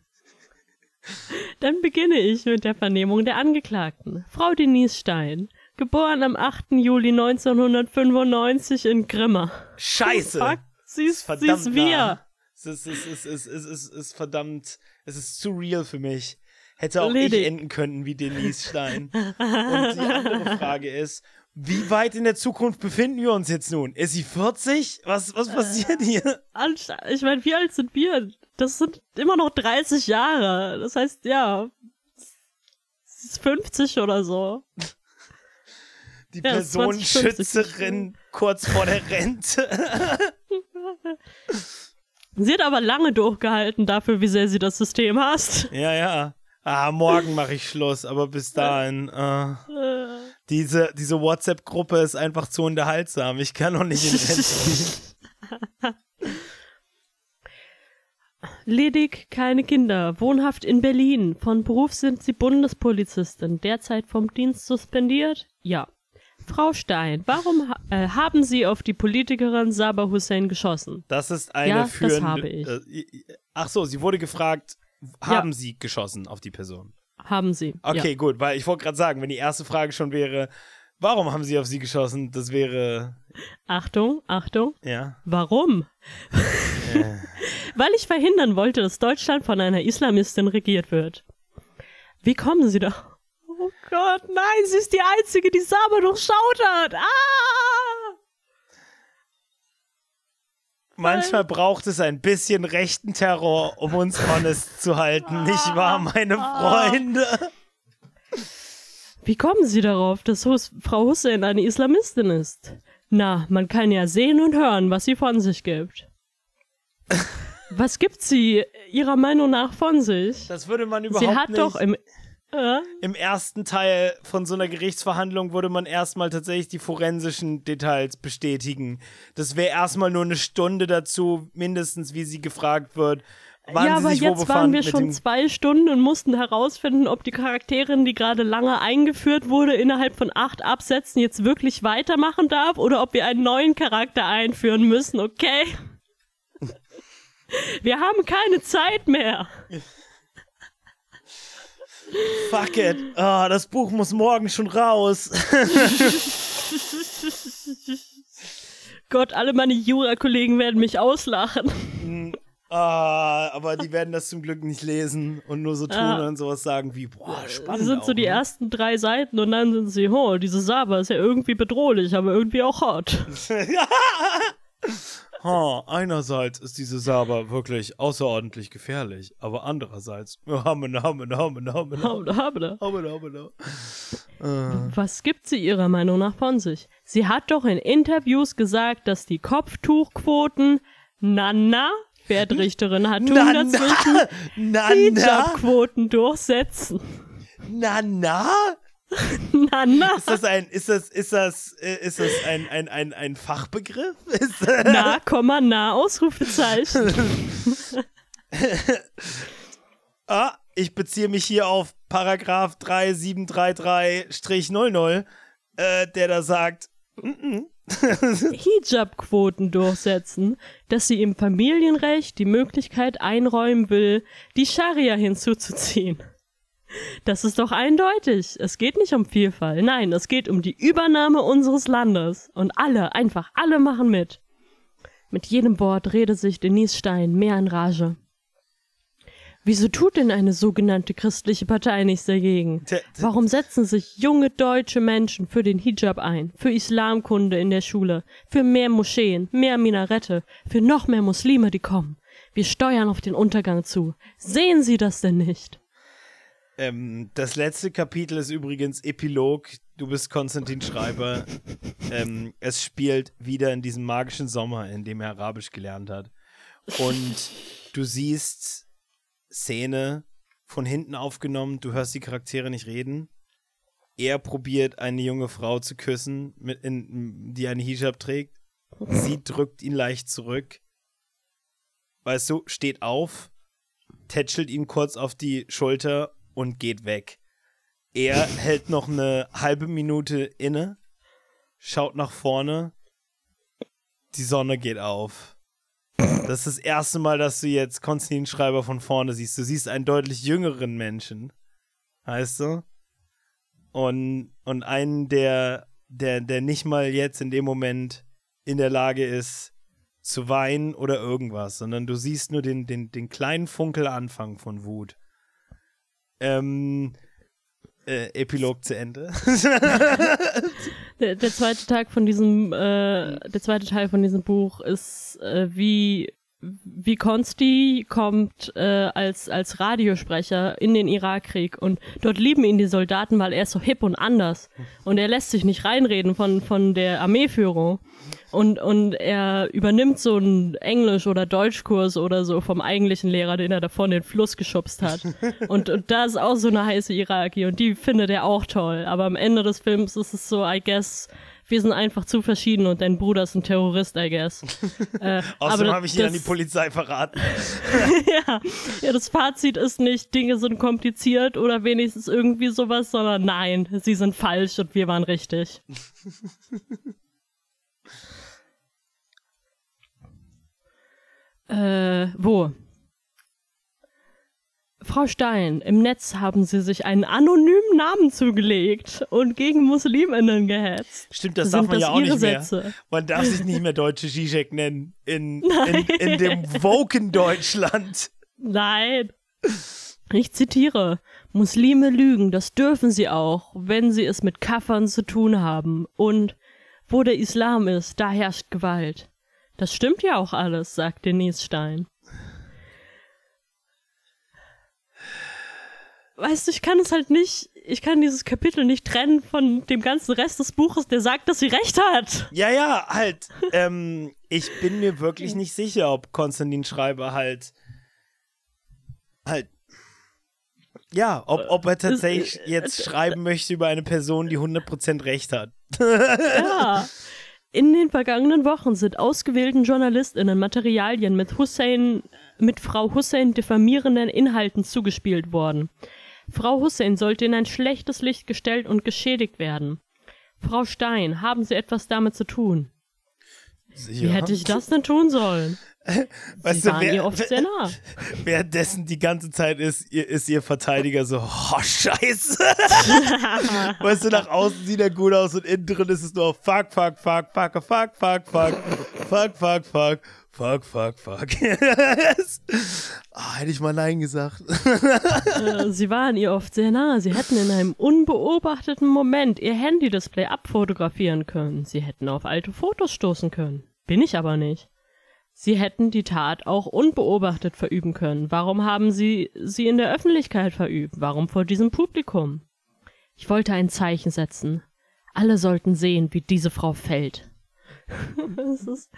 Dann beginne ich mit der Vernehmung der Angeklagten. Frau Denise Stein, geboren am 8. Juli 1995 in Grimma. Scheiße! Fuck, sie ist, sie verdammt ist wir. Es ist, es ist, es ist, es ist, verdammt, es ist zu real für mich. Hätte auch Ledig. ich enden können wie Denise Stein. Und die andere Frage ist, wie weit in der Zukunft befinden wir uns jetzt nun? Ist sie 40? Was, was passiert hier? Ich meine, wie alt sind wir? Das sind immer noch 30 Jahre. Das heißt, ja, sie ist 50 oder so. Die Ja, 20, 50. Personenschützerin kurz vor der Rente. Sie hat aber lange durchgehalten dafür, wie sehr sie das System hasst. ja, ja. Ah, morgen mache ich Schluss, aber bis dahin, äh, diese, diese WhatsApp-Gruppe ist einfach zu unterhaltsam. Ich kann noch nicht in gehen. Ledig, keine Kinder, wohnhaft in Berlin. Von Beruf sind sie Bundespolizistin, derzeit vom Dienst suspendiert? Ja. Frau Stein, warum äh, haben Sie auf die Politikerin Sabah Hussein geschossen? Das ist eine Ja, das führende. habe ich. Äh, ach so, sie wurde gefragt, haben Sie geschossen auf die Person? Haben Sie. Okay, Ja. gut, weil ich wollte gerade sagen, wenn die erste Frage schon wäre, warum haben Sie auf sie geschossen? Das wäre, Achtung, Achtung. ja. Warum? Äh, Weil ich verhindern wollte, dass Deutschland von einer Islamistin regiert wird. Wie kommen Sie da? Gott, nein, sie ist die Einzige, die Sabah durchschaut hat. Ah! Manchmal braucht es ein bisschen rechten Terror, um uns honest zu halten, nicht wahr, meine Freunde? Wie kommen Sie darauf, dass Hus Frau Hussein eine Islamistin ist? Na, man kann ja sehen und hören, was sie von sich gibt. Was gibt sie Ihrer Meinung nach von sich? Das würde man überhaupt Sie hat nicht. doch im. Im ersten Teil von so einer Gerichtsverhandlung würde man erstmal tatsächlich die forensischen Details bestätigen. Das wäre erstmal nur eine Stunde dazu, mindestens, wie sie gefragt wird, wann Ja, sie aber sich jetzt waren wir schon zwei Stunden und mussten herausfinden, ob die Charakterin, die gerade lange eingeführt wurde, innerhalb von acht Absätzen jetzt wirklich weitermachen darf oder ob wir einen neuen Charakter einführen müssen, okay? Wir haben keine Zeit mehr. Fuck it. Ah, das Buch muss morgen schon raus. Gott, alle meine Jura-Kollegen werden mich auslachen. ah, aber die werden das zum Glück nicht lesen und nur so tun Ah. und sowas sagen wie, boah, spannend. Das sind so auch, die ne? ersten drei Seiten und dann sind sie, oh, diese Saba ist ja irgendwie bedrohlich, aber irgendwie auch hot. Ha, einerseits ist diese Saba wirklich außerordentlich gefährlich, aber andererseits, hammen, hammen, hammen, hammen, hammen, Habla. hammen, hammen. Was gibt sie ihrer Meinung nach von sich? Sie hat doch in Interviews gesagt, dass die Kopftuchquoten, Nana, Wertrichterin hat tun Na, dazwischen, na, na, Hijab-Quoten durchsetzen. na, na? Nana, Ist das ein, ist das, ist das, äh, ist das ein, ein, ein, ein Fachbegriff? Ist, äh, na, Komma, na, Ausrufezeichen. ah, ich beziehe mich hier auf Paragraph 3733-00, äh, der da sagt, Hijab-Quoten durchsetzen, dass sie im Familienrecht die Möglichkeit einräumen will, die Scharia hinzuzuziehen. Das ist doch eindeutig. Es geht nicht um Vielfalt. Nein, es geht um die Übernahme unseres Landes. Und alle, einfach alle machen mit. Mit jedem Wort redet sich Denise Stein mehr in Rage. Wieso tut denn eine sogenannte christliche Partei nichts dagegen? Warum setzen sich junge deutsche Menschen für den Hijab ein, für Islamkunde in der Schule, für mehr Moscheen, mehr Minarette, für noch mehr Muslime, die kommen? Wir steuern auf den Untergang zu. Sehen Sie das denn nicht? Ähm, das letzte Kapitel ist übrigens Epilog. Du bist Konstantin Schreiber. ähm, es spielt wieder in diesem magischen Sommer, in dem er Arabisch gelernt hat. Und du siehst Szene von hinten aufgenommen. Du hörst die Charaktere nicht reden. Er probiert eine junge Frau zu küssen, mit in, die einen Hijab trägt. Sie drückt ihn leicht zurück. Weißt du, steht auf, tätschelt ihn kurz auf die Schulter und geht weg. Er hält noch eine halbe Minute inne, schaut nach vorne, die Sonne geht auf. Das ist das erste Mal, dass du jetzt Konstantin Schreiber von vorne siehst. Du siehst einen deutlich jüngeren Menschen, weißt du? Und, und einen, der, der, der nicht mal jetzt in dem Moment in der Lage ist, zu weinen oder irgendwas, sondern du siehst nur den, den, den kleinen Funkelanfang von Wut. Ähm, äh, Epilog zu Ende. Der, der zweite Tag von diesem, äh, der zweite Teil von diesem Buch ist, äh, wie, wie Konsti kommt äh, als, als Radiosprecher in den Irakkrieg und dort lieben ihn die Soldaten, weil er ist so hip und anders und er lässt sich nicht reinreden von, von der Armeeführung und, und er übernimmt so einen Englisch- oder Deutschkurs oder so vom eigentlichen Lehrer, den er davor in den Fluss geschubst hat. Und, und da ist auch so eine heiße Iraki und die findet er auch toll. Aber am Ende des Films ist es so, I guess, wir sind einfach zu verschieden und dein Bruder ist ein Terrorist, I guess. Äh, Außerdem habe ich ihn an die Polizei verraten. ja, ja, das Fazit ist nicht, Dinge sind kompliziert oder wenigstens irgendwie sowas, sondern nein, sie sind falsch und wir waren richtig. äh, wo? Frau Stein, im Netz haben Sie sich einen anonymen Namen zugelegt und gegen Musliminnen gehetzt. Stimmt, das Sind darf man das ja auch nicht mehr. Sätze? Man darf sich nicht mehr deutsche Zizek nennen in, in, in dem woken Deutschland. Nein. Ich zitiere. Muslime lügen, das dürfen sie auch, wenn sie es mit Kaffern zu tun haben. Und wo der Islam ist, da herrscht Gewalt. Das stimmt ja auch alles, sagt Denise Stein. Weißt du, ich kann es halt nicht, ich kann dieses Kapitel nicht trennen von dem ganzen Rest des Buches, der sagt, dass sie recht hat. Ja, ja, halt. ähm, ich bin mir wirklich nicht sicher, ob Konstantin Schreiber halt halt ja, ob, ob er tatsächlich jetzt schreiben möchte über eine Person, die 100% recht hat. ja. In den vergangenen Wochen sind ausgewählten JournalistInnen Materialien mit Hussein, mit Frau Hussein diffamierenden Inhalten zugespielt worden. Frau Hussein sollte in ein schlechtes Licht gestellt und geschädigt werden. Frau Stein, haben Sie etwas damit zu tun? Sicher. Wie hätte ich das denn tun sollen? weißt Sie du, wer, ihr oft sehr nah. Währenddessen die ganze Zeit ist, ist ihr Verteidiger so, oh, scheiße. weißt du, nach außen sieht er gut aus und innen drin ist es nur fuck, fuck, fuck, fuck, fuck, fuck, fuck, fuck, fuck, fuck, fuck, fuck, fuck. oh, hätte ich mal Nein gesagt. Äh, sie waren ihr oft sehr nah. Sie hätten in einem unbeobachteten Moment ihr Handy-Display abfotografieren können. Sie hätten auf alte Fotos stoßen können. Bin ich aber nicht. Sie hätten die Tat auch unbeobachtet verüben können. Warum haben Sie sie in der Öffentlichkeit verübt? Warum vor diesem Publikum? Ich wollte ein Zeichen setzen. Alle sollten sehen, wie diese Frau fällt. das ist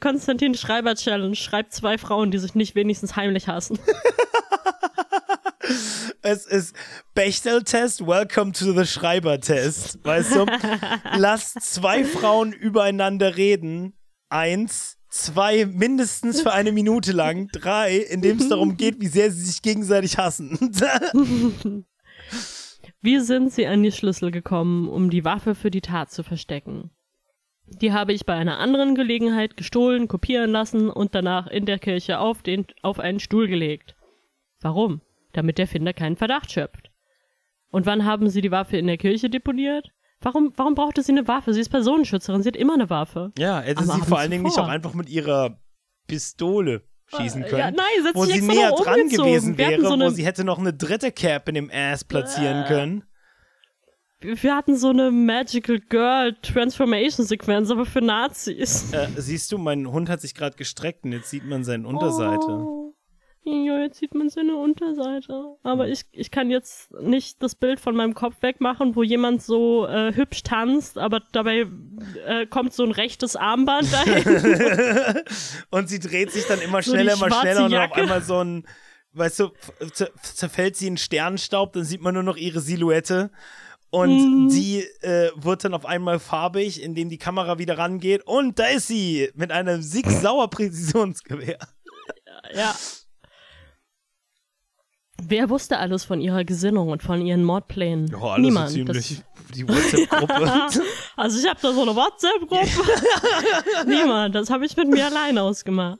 Konstantin Schreiber Challenge. Schreibt zwei Frauen, die sich nicht wenigstens heimlich hassen. es ist Bechtel-Test, welcome to the Schreiber-Test. Weißt du? Lass zwei Frauen übereinander reden. Eins zwei mindestens für eine Minute lang, drei, in dem es darum geht, wie sehr sie sich gegenseitig hassen. wie sind sie an die Schlüssel gekommen, um die Waffe für die Tat zu verstecken? Die habe ich bei einer anderen Gelegenheit gestohlen, kopieren lassen und danach in der Kirche auf, den, auf einen Stuhl gelegt. Warum? Damit der Finder keinen Verdacht schöpft. Und wann haben sie die Waffe in der Kirche deponiert? Warum, warum brauchte sie eine Waffe? Sie ist Personenschützerin, sie hat immer eine Waffe. Ja, hätte sie vor allen Dingen nicht auch einfach mit ihrer Pistole schießen können. Ja, nein, wo sie näher dran gewesen wäre, so wo sie hätte noch eine dritte Cap in dem Ass platzieren äh, können. Wir hatten so eine Magical Girl Transformation Sequenz, aber für Nazis. Äh, siehst du, mein Hund hat sich gerade gestreckt und jetzt sieht man seine Unterseite. Oh. Ja, jetzt sieht man seine Unterseite. Aber hm. ich, ich kann jetzt nicht das Bild von meinem Kopf wegmachen, wo jemand so äh, hübsch tanzt, aber dabei äh, kommt so ein rechtes Armband dahin. und sie dreht sich dann immer schneller, so immer schneller und auf einmal so ein, weißt du, zerfällt sie in Sternenstaub, dann sieht man nur noch ihre Silhouette. Und mhm. die äh, wird dann auf einmal farbig, indem die Kamera wieder rangeht. Und da ist sie mit einem Sig-Sauer-Präzisionsgewehr. Ja, Wer wusste alles von ihrer Gesinnung und von ihren Mordplänen? Oh, alles Niemand. So ziemlich das die WhatsApp-Gruppe. also ich habe da so eine WhatsApp-Gruppe. Niemand. Das habe ich mit mir allein ausgemacht.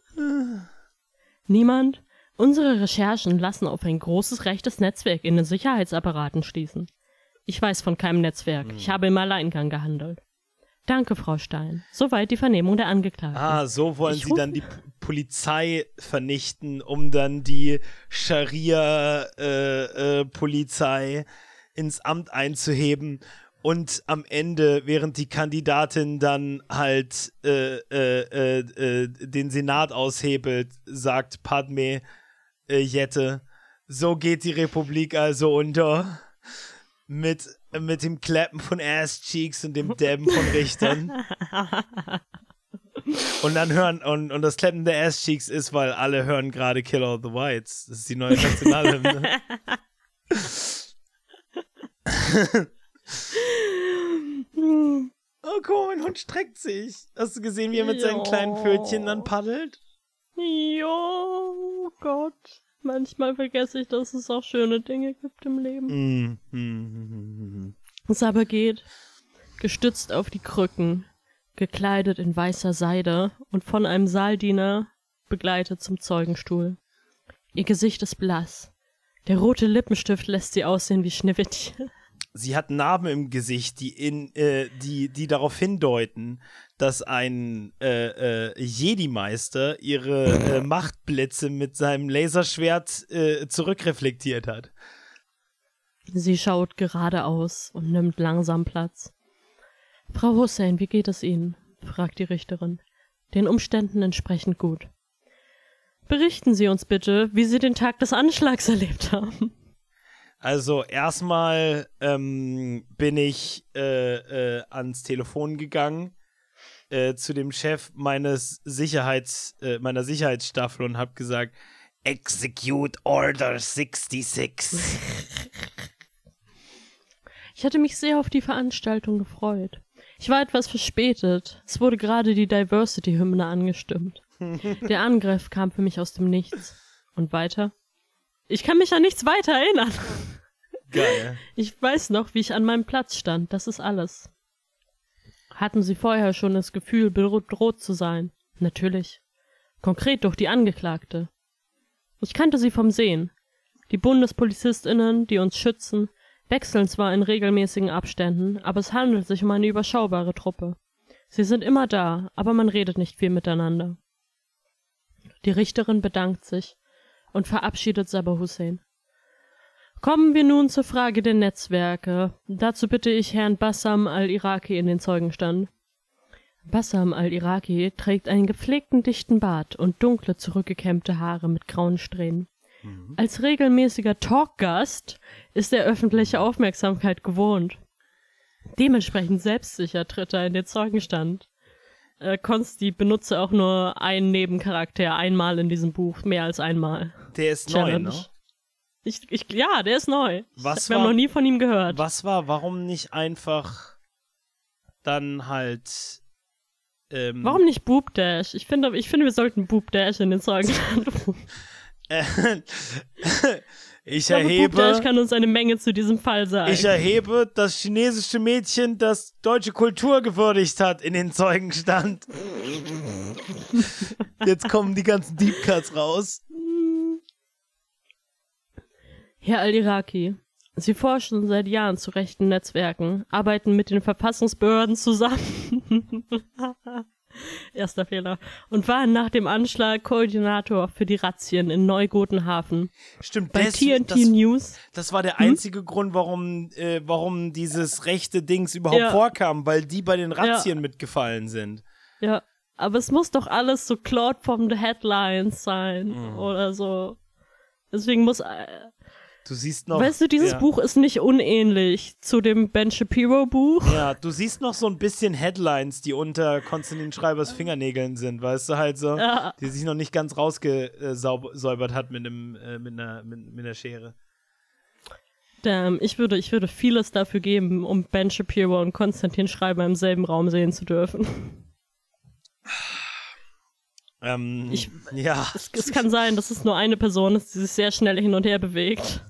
Niemand. Unsere Recherchen lassen auf ein großes rechtes Netzwerk in den Sicherheitsapparaten schließen. Ich weiß von keinem Netzwerk. Ich hm. habe im Alleingang gehandelt. Danke, Frau Stein. Soweit die Vernehmung der Angeklagten. Ah, so wollen ich Sie dann die P Polizei vernichten, um dann die Scharia-Polizei äh, äh, ins Amt einzuheben. Und am Ende, während die Kandidatin dann halt äh, äh, äh, den Senat aushebelt, sagt Padme Jette, so geht die Republik also unter mit, mit dem Klappen von Ass-Cheeks und dem Dabben von Richtern. und dann hören, und, und das Klappen der Ass-Cheeks ist, weil alle hören gerade Killer of the Whites. Das ist die neue Nationalhymne. oh, guck mein Hund streckt sich. Hast du gesehen, wie er mit seinen kleinen Pfötchen dann paddelt? Jo, Gott. Manchmal vergesse ich, dass es auch schöne Dinge gibt im Leben. Mm, mm, mm, es aber geht, gestützt auf die Krücken, gekleidet in weißer Seide und von einem Saaldiener begleitet zum Zeugenstuhl. Ihr Gesicht ist blass. Der rote Lippenstift lässt sie aussehen wie Schneewittchen. Sie hat Narben im Gesicht, die, in, äh, die, die darauf hindeuten, dass ein äh, äh, Jedi-Meister ihre äh, Machtblitze mit seinem Laserschwert äh, zurückreflektiert hat. Sie schaut geradeaus und nimmt langsam Platz. Frau Hussein, wie geht es Ihnen? fragt die Richterin. den Umständen entsprechend gut. Berichten Sie uns bitte, wie Sie den Tag des Anschlags erlebt haben. Also erstmal ähm, bin ich äh, äh, ans Telefon gegangen äh, zu dem Chef meines Sicherheits, äh, meiner Sicherheitsstaffel und habe gesagt, Execute Order 66. Ich hatte mich sehr auf die Veranstaltung gefreut. Ich war etwas verspätet. Es wurde gerade die Diversity-Hymne angestimmt. Der Angriff kam für mich aus dem Nichts. Und weiter? Ich kann mich an nichts weiter erinnern. Geil. Ich weiß noch, wie ich an meinem Platz stand. Das ist alles. Hatten Sie vorher schon das Gefühl, bedroht zu sein? Natürlich. Konkret durch die Angeklagte. Ich kannte sie vom Sehen. Die Bundespolizistinnen, die uns schützen, wechseln zwar in regelmäßigen Abständen, aber es handelt sich um eine überschaubare Truppe. Sie sind immer da, aber man redet nicht viel miteinander. Die Richterin bedankt sich und verabschiedet Sabah Hussein. Kommen wir nun zur Frage der Netzwerke. Dazu bitte ich Herrn Bassam al-Iraki in den Zeugenstand. Bassam al-Iraki trägt einen gepflegten dichten Bart und dunkle zurückgekämmte Haare mit grauen Strähnen. Mhm. Als regelmäßiger Talkgast ist er öffentliche Aufmerksamkeit gewohnt. Dementsprechend selbstsicher tritt er in den Zeugenstand. Äh, Konsti benutze auch nur einen Nebencharakter einmal in diesem Buch, mehr als einmal. Der ist Challenge. neu, ne? Ich, ich, ja, der ist neu. Was Wir war, haben noch nie von ihm gehört. Was war, warum nicht einfach dann halt ähm, Warum nicht Boob Dash? Ich finde, ich finde, wir sollten Boob Dash in den Song ich, ich erhebe. Boob Dash kann uns eine Menge zu diesem Fall sagen. Ich erhebe das chinesische Mädchen, das deutsche Kultur gewürdigt hat, in den Zeugenstand. Jetzt kommen die ganzen Deep Cuts raus. Herr Al-Iraki, Sie forschen seit Jahren zu rechten Netzwerken, arbeiten mit den Verfassungsbehörden zusammen. Erster Fehler. Und waren nach dem Anschlag Koordinator für die Razzien in Neugotenhafen. Stimmt, bei das, TNT das, News. Das war der hm? einzige hm? Grund, warum, äh, warum dieses rechte Dings überhaupt ja. vorkam, weil die bei den Razzien ja. mitgefallen sind. Ja, aber es muss doch alles so Claude from the Headlines sein mhm. oder so. Deswegen muss äh, Du siehst noch. Weißt du, dieses ja. Buch ist nicht unähnlich zu dem Ben Shapiro Buch. Ja, du siehst noch so ein bisschen Headlines, die unter Konstantin Schreibers Fingernägeln sind, weißt du, halt so, ja. die sich noch nicht ganz rausgesäubert hat mit, einem, äh, mit, einer, mit, mit einer Schere. Damn, ich würde, ich würde vieles dafür geben, um Ben Shapiro und Konstantin Schreiber im selben Raum sehen zu dürfen. Ähm, ich, ja. Es, es, kann sein, dass es nur eine Person ist, die sich sehr schnell hin und her bewegt.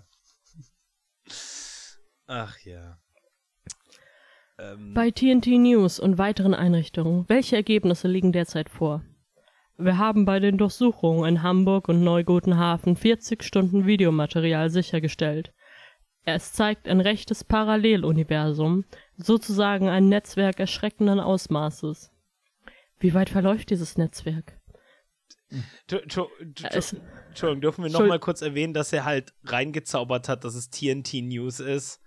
Ach ja. Ähm. Bei TNT News und weiteren Einrichtungen, welche Ergebnisse liegen derzeit vor? Wir haben bei den Durchsuchungen in Hamburg und Neugotenhafen 40 Stunden Videomaterial sichergestellt. Es zeigt ein rechtes Paralleluniversum, sozusagen ein Netzwerk erschreckenden Ausmaßes. Wie weit verläuft dieses Netzwerk? Entschuldigung, dürfen wir nochmal kurz erwähnen, dass er halt reingezaubert hat, dass es TNT News ist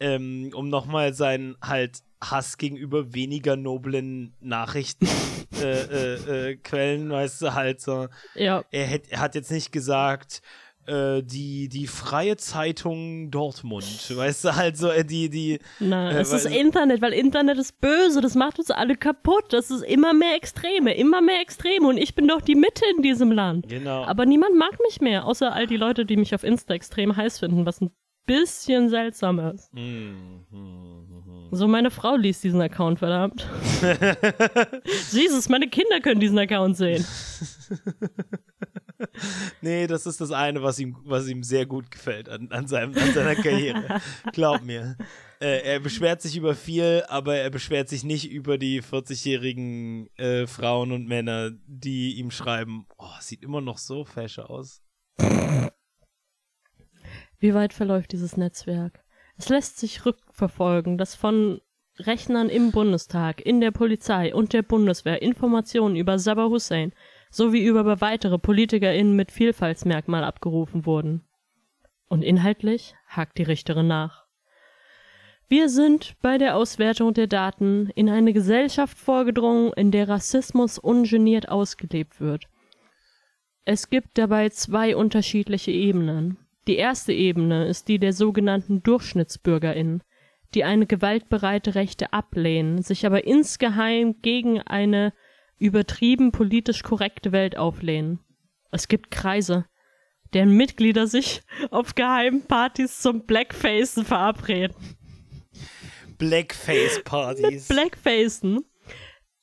ähm, um nochmal seinen halt Hass gegenüber weniger noblen Nachrichtenquellen, äh, äh, äh, Quellen, weißt du, halt so. Ja. Er, hätt, er hat jetzt nicht gesagt, äh, die, die freie Zeitung Dortmund, weißt du, halt so, äh, die, die. Nein, äh, es ist Internet, weil Internet ist böse, das macht uns alle kaputt, das ist immer mehr Extreme, immer mehr Extreme und ich bin doch die Mitte in diesem Land. Genau. Aber niemand mag mich mehr, außer all die Leute, die mich auf Insta extrem heiß finden, was ein bisschen seltsam ist. Mm, mm, mm, so, meine Frau liest diesen Account, verdammt. Jesus, meine Kinder können diesen Account sehen. nee, das ist das eine, was ihm, was ihm sehr gut gefällt an, an, seinem, an seiner Karriere. Glaub mir. Äh, er beschwert sich über viel, aber er beschwert sich nicht über die 40-jährigen äh, Frauen und Männer, die ihm schreiben, oh, sieht immer noch so fesch aus. Wie weit verläuft dieses Netzwerk? Es lässt sich rückverfolgen, dass von Rechnern im Bundestag, in der Polizei und der Bundeswehr Informationen über Sabah Hussein sowie über weitere PolitikerInnen mit Vielfaltsmerkmal abgerufen wurden. Und inhaltlich hakt die Richterin nach. Wir sind bei der Auswertung der Daten in eine Gesellschaft vorgedrungen, in der Rassismus ungeniert ausgelebt wird. Es gibt dabei zwei unterschiedliche Ebenen. Die erste Ebene ist die der sogenannten DurchschnittsbürgerInnen, die eine gewaltbereite Rechte ablehnen, sich aber insgeheim gegen eine übertrieben politisch korrekte Welt auflehnen. Es gibt Kreise, deren Mitglieder sich auf geheimen Partys zum Blackfacen verabreden. Blackface-Partys. Blackfacen.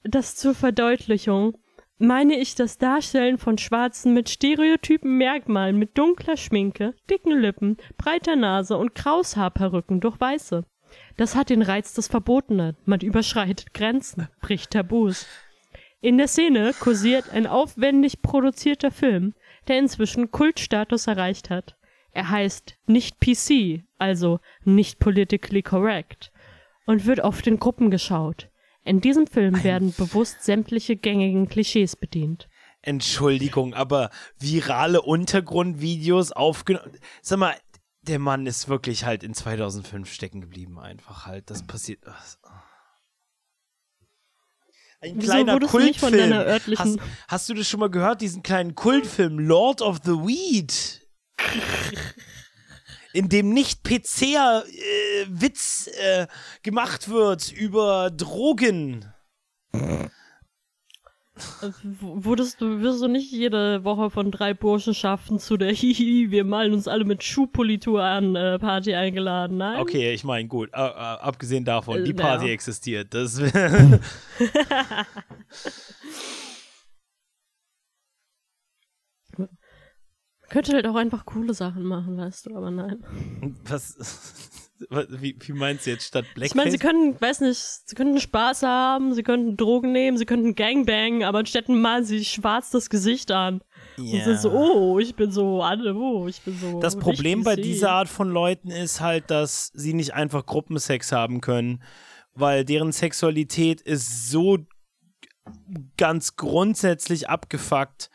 Das zur Verdeutlichung meine ich das Darstellen von Schwarzen mit stereotypen Merkmalen mit dunkler Schminke, dicken Lippen, breiter Nase und Kraushaarperücken durch Weiße. Das hat den Reiz des Verbotenen. Man überschreitet Grenzen, bricht Tabus. In der Szene kursiert ein aufwendig produzierter Film, der inzwischen Kultstatus erreicht hat. Er heißt nicht PC, also nicht politically correct, und wird oft in Gruppen geschaut. In diesem Film werden bewusst sämtliche gängigen Klischees bedient. Entschuldigung, aber virale Untergrundvideos aufgenommen. Sag mal, der Mann ist wirklich halt in 2005 stecken geblieben, einfach halt. Das passiert. Ein Wieso kleiner Kultfilm. deiner örtlichen- Hast, hast du das schon mal gehört, diesen kleinen Kultfilm Lord of the Weed? in dem nicht PC-Witz äh, gemacht wird über Drogen. Äh, Wurdest du, wirst du nicht jede Woche von drei Burschenschaften zu der Hihi, wir malen uns alle mit Schuhpolitur an äh, Party eingeladen, nein? Okay, ich meine, gut, äh, äh, abgesehen davon, die Äh, Party ja. existiert. Das Könnte halt auch einfach coole Sachen machen, weißt du, aber nein. was, wie, wie meinst du jetzt statt Blackface? Ich meine, sie können, weiß nicht, sie könnten Spaß haben, sie könnten Drogen nehmen, sie könnten Gangbang, aber anstatt malen sie schwarz das Gesicht an. Und sind so, oh, ich bin so, alle, oh, ich bin so. Das Problem bei dieser Art von Leuten ist halt, dass sie nicht einfach Gruppensex haben können, weil deren Sexualität ist so ganz grundsätzlich abgefuckt,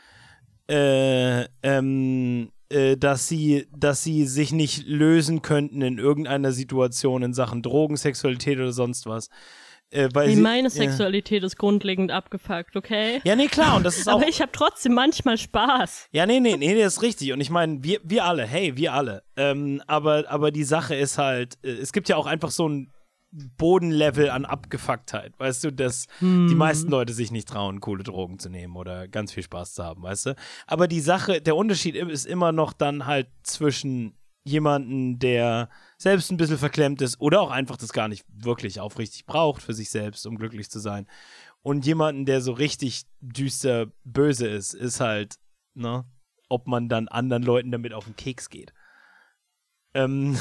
äh, ähm, äh, dass sie, dass sie sich nicht lösen könnten in irgendeiner Situation in Sachen Drogen, Sexualität oder sonst was. Äh, Wie sie, meine ja. Sexualität ist grundlegend abgefuckt, okay? Ja, nee, klar, und das ist auch. Aber ich habe trotzdem manchmal Spaß. Ja, nee, nee, nee, das ist richtig. Und ich meine, wir, wir alle, hey, wir alle. Ähm, aber, aber die Sache ist halt, äh, es gibt ja auch einfach so ein Bodenlevel an Abgefucktheit, weißt du, dass die meisten Leute sich nicht trauen, coole Drogen zu nehmen oder ganz viel Spaß zu haben, weißt du. Aber die Sache, der Unterschied ist immer noch dann halt zwischen jemanden, der selbst ein bisschen verklemmt ist oder auch einfach das gar nicht wirklich aufrichtig braucht für sich selbst, um glücklich zu sein. Und jemanden, der so richtig düster böse ist, ist halt, ne, ob man dann anderen Leuten damit auf den Keks geht. Ähm,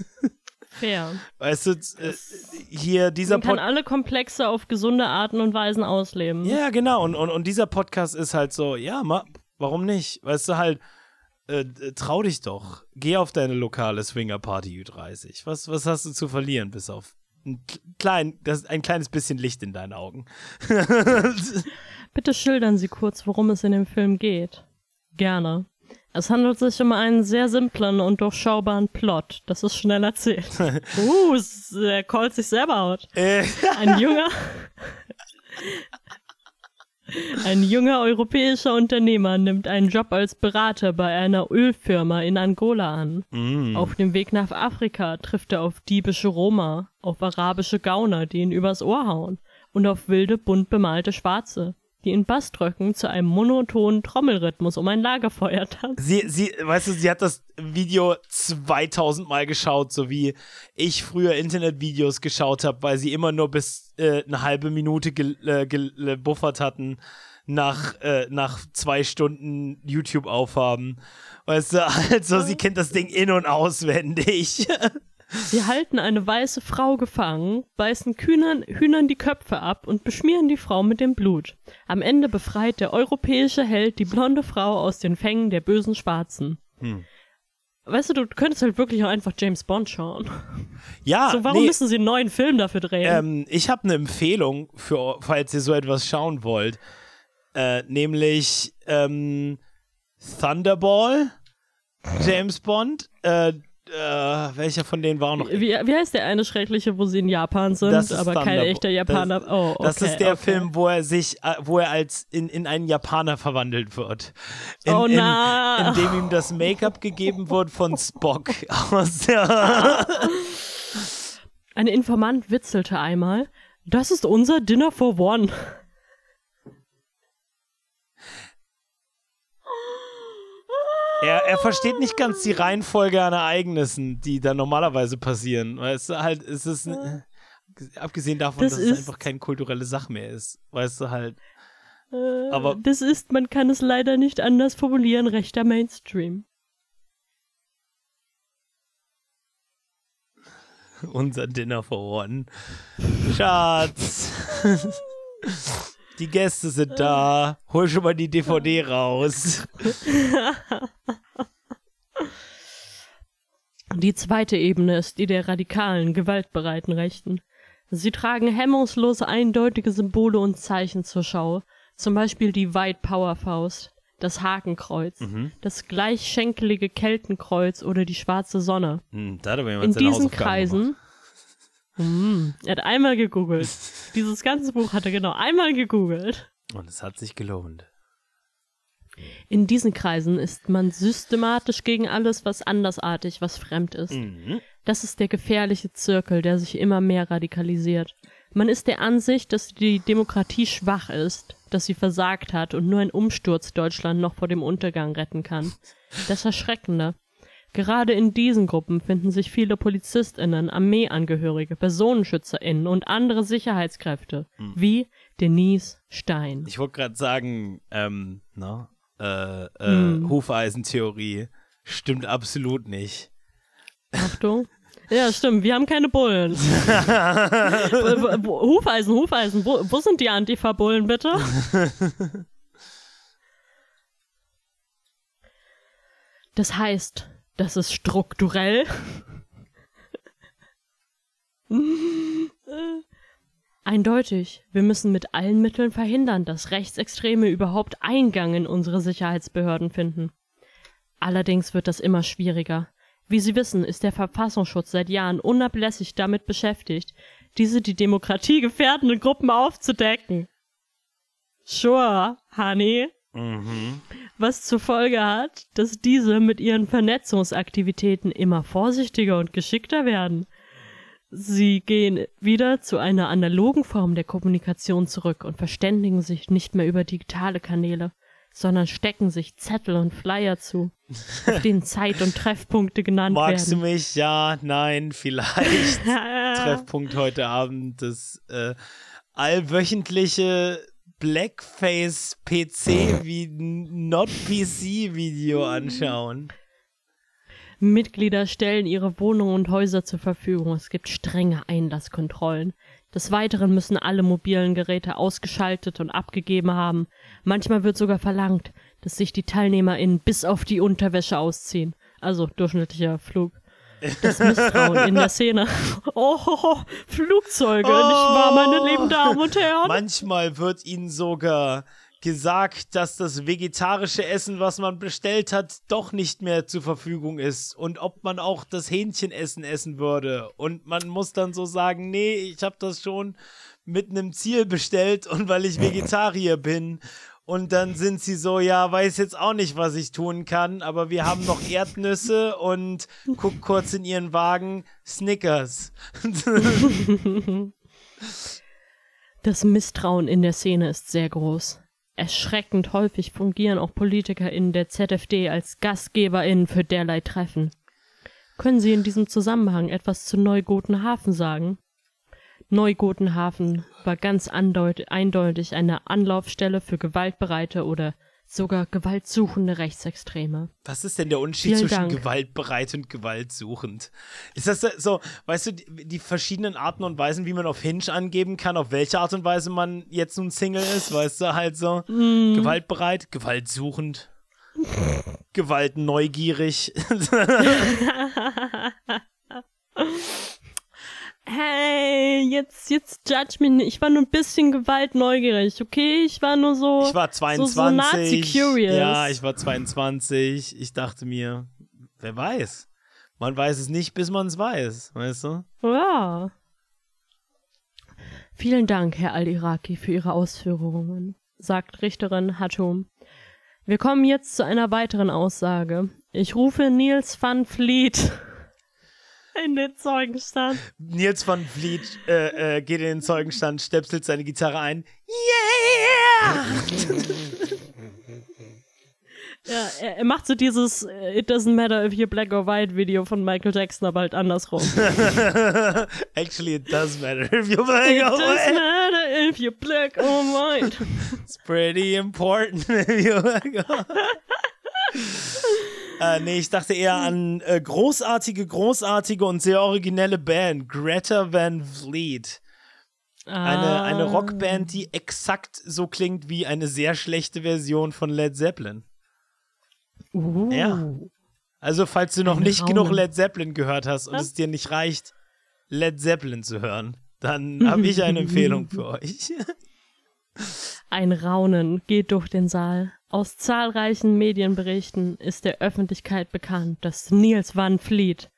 Fair. weißt du, äh, hier dieser Man kann Pod alle Komplexe auf gesunde Arten und Weisen ausleben. Ja, genau. Und, und, und dieser Podcast ist halt so, ja, ma, warum nicht? Weißt du halt, äh, äh, trau dich doch. Geh auf deine lokale Swinger-Party Ü30. Was, was hast du zu verlieren, bis auf ein, klein, das, ein kleines bisschen Licht in deinen Augen? Bitte schildern Sie kurz, worum es in dem Film geht. Gerne. Es handelt sich um einen sehr simplen und durchschaubaren Plot. Das ist schnell erzählt. uh, er callt sich selber out. äh, Ein junger, ein junger europäischer Unternehmer nimmt einen Job als Berater bei einer Ölfirma in Angola an. mm. Auf dem Weg nach Afrika trifft er auf diebische Roma, auf arabische Gauner, die ihn übers Ohr hauen, und auf wilde, bunt bemalte Schwarze, die in Bassdröcken zu einem monotonen Trommelrhythmus um ein Lagerfeuer tanzen. Sie, sie, weißt du, sie hat das Video 2000 Mal geschaut, so wie ich früher Internetvideos geschaut habe, weil sie immer nur bis äh, eine halbe Minute gel- äh, gebuffert hatten nach, äh, nach zwei Stunden YouTube-Aufhaben. Weißt du, also sie kennt das Ding in- und auswendig. Sie halten eine weiße Frau gefangen, beißen Kühnern, Hühnern die Köpfe ab und beschmieren die Frau mit dem Blut. Am Ende befreit der europäische Held die blonde Frau aus den Fängen der bösen Schwarzen. Hm. Weißt du, du könntest halt wirklich auch einfach James Bond schauen. ja, So, warum nee, müssen sie einen neuen Film dafür drehen? Ähm, ich habe eine Empfehlung, für, falls ihr so etwas schauen wollt. Äh, nämlich ähm, Thunderball, James Bond. Äh, äh, welcher von denen war noch? Wie, wie heißt der eine schreckliche, wo sie in Japan sind, Das aber kein echter Japaner? Das, oh, okay, das ist der okay. Film, wo er sich, äh, wo er als in, in einen Japaner verwandelt wird. In, Oh, in, na. in dem ihm das Make-up gegeben wird von Spock aus der. Ein Informant witzelte einmal, das ist unser Dinner for One. Er, er versteht nicht ganz die Reihenfolge an Ereignissen, die da normalerweise passieren. Weißt du, halt, es ist. äh, Abgesehen davon, Das dass es einfach keine kulturelle Sache mehr ist. Weißt du halt. Äh, Aber- das ist, man kann es leider nicht anders formulieren, rechter Mainstream. Unser Dinner for One. Schatz. Die Gäste sind da. Hol schon mal die DVD raus. Die zweite Ebene ist die der radikalen, gewaltbereiten Rechten. Sie tragen hemmungslose eindeutige Symbole und Zeichen zur Schau, zum Beispiel die White Power Faust, das Hakenkreuz, Mhm. das gleichschenkelige Keltenkreuz oder die schwarze Sonne. Hm, In diesen Kreisen. Hm, er hat einmal gegoogelt. Dieses ganze Buch hat er genau einmal gegoogelt. Und es hat sich gelohnt. In diesen Kreisen ist man systematisch gegen alles, was andersartig, was fremd ist. Mhm. Das ist der gefährliche Zirkel, der sich immer mehr radikalisiert. Man ist der Ansicht, dass die Demokratie schwach ist, dass sie versagt hat und nur ein Umsturz Deutschland noch vor dem Untergang retten kann. Das Erschreckende. Gerade in diesen Gruppen finden sich viele PolizistInnen, Armeeangehörige, PersonenschützerInnen und andere Sicherheitskräfte, wie Denise Stein. Ich wollte gerade sagen, ähm, na, äh, äh, Hm. Hufeisentheorie stimmt absolut nicht. Achtung. Ja, stimmt, wir haben keine Bullen. Hufeisen, Hufeisen, wo, wo sind die Antifa-Bullen bitte? Das heißt, das ist strukturell. Eindeutig, wir müssen mit allen Mitteln verhindern, dass Rechtsextreme überhaupt Eingang in unsere Sicherheitsbehörden finden. Allerdings wird das immer schwieriger. Wie Sie wissen, ist der Verfassungsschutz seit Jahren unablässig damit beschäftigt, diese die Demokratie gefährdenden Gruppen aufzudecken. Sure, honey. Mhm. Was zur Folge hat, dass diese mit ihren Vernetzungsaktivitäten immer vorsichtiger und geschickter werden. Sie gehen wieder zu einer analogen Form der Kommunikation zurück und verständigen sich nicht mehr über digitale Kanäle, sondern stecken sich Zettel und Flyer zu, auf denen Zeit und Treffpunkte genannt Magst du werden. mich? Ja, nein, vielleicht. Treffpunkt heute Abend, das äh, allwöchentliche Blackface PC wie Not PC Video anschauen. Mitglieder stellen ihre Wohnungen und Häuser zur Verfügung. Es gibt strenge Einlasskontrollen. Des Weiteren müssen alle mobilen Geräte ausgeschaltet und abgegeben haben. Manchmal wird sogar verlangt, dass sich die TeilnehmerInnen bis auf die Unterwäsche ausziehen. Also durchschnittlicher Flug. Das Misstrauen in der Szene. Oh, Flugzeuge, nicht wahr, meine lieben Damen und Herren? Manchmal wird ihnen sogar gesagt, dass das vegetarische Essen, was man bestellt hat, doch nicht mehr zur Verfügung ist und ob man auch das Hähnchenessen essen würde. Und man muss dann so sagen, nee, ich habe das schon mit einem Ziel bestellt und weil ich Vegetarier bin. Und dann sind sie so, ja, weiß jetzt auch nicht, was ich tun kann, aber wir haben noch Erdnüsse und guck kurz in ihren Wagen, Snickers. Das Misstrauen in der Szene ist sehr groß. Erschreckend häufig fungieren auch PolitikerInnen der ZFD als GastgeberInnen für derlei Treffen. Können Sie in diesem Zusammenhang etwas zu Neugotenhafen sagen? Neugotenhafen war ganz eindeutig eine Anlaufstelle für gewaltbereite oder sogar gewaltsuchende Rechtsextreme. Was ist denn der Unterschied Vielen zwischen Dank. gewaltbereit und gewaltsuchend? Ist das so, weißt du, die, die verschiedenen Arten und Weisen, wie man auf Hinge angeben kann, auf welche Art und Weise man jetzt nun Single ist, weißt du, halt so Mm. gewaltbereit, gewaltsuchend, gewaltneugierig. Hey, jetzt, jetzt judge mich nicht. Ich war nur ein bisschen gewaltneugierig, okay? Ich war nur so. Ich war So, 22. so Nazi-curious. Ja, ich war 22. Ich dachte mir, wer weiß. Man weiß es nicht, bis man es weiß, weißt du? Ja. Vielen Dank, Herr Al-Iraki, für Ihre Ausführungen, sagt Richterin Hatum. Wir kommen jetzt zu einer weiteren Aussage. Ich rufe Nils van Vliet in den Zeugenstand. Nils van Vliet äh, äh, geht in den Zeugenstand, stöpselt seine Gitarre ein. Yeah! Ja, er, er, macht so dieses äh, It doesn't matter if you're black or white Video von Michael Jackson, aber halt andersrum. Actually, it does matter if you're black it or white. It does matter if you're black or white. It's pretty important if you're black or white. Äh, nee, ich dachte eher an äh, großartige, großartige und sehr originelle Band. Greta Van Fleet. Eine, ah. eine Rockband, die exakt so klingt wie eine sehr schlechte Version von Led Zeppelin. Uh. Ja. Also, falls du noch nicht Raumen. genug Led Zeppelin gehört hast und ja. es dir nicht reicht, Led Zeppelin zu hören, dann habe ich eine Empfehlung für euch. Ein Raunen geht durch den Saal. Aus zahlreichen Medienberichten ist der Öffentlichkeit bekannt, dass Niels van Vliet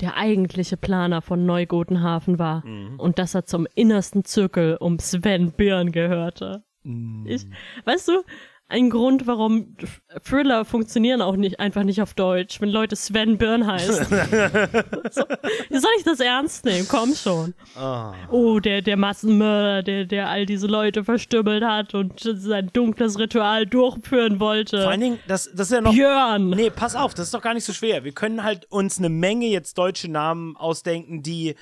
der eigentliche Planer von Neugotenhafen war mhm. und dass er zum innersten Zirkel um Sven Birn gehörte. Mhm. Ich, weißt du, ein Grund, warum Thriller funktionieren auch nicht einfach nicht auf Deutsch, wenn Leute Sven Byrne heißen. so, soll ich das ernst nehmen? Komm schon. Oh, oh der, der Massenmörder, der, der all diese Leute verstümmelt hat und sein dunkles Ritual durchführen wollte. Vor allen Dingen, das, das ist ja noch. Björn! Nee, pass auf, das ist doch gar nicht so schwer. Wir können halt uns eine Menge jetzt deutsche Namen ausdenken, die,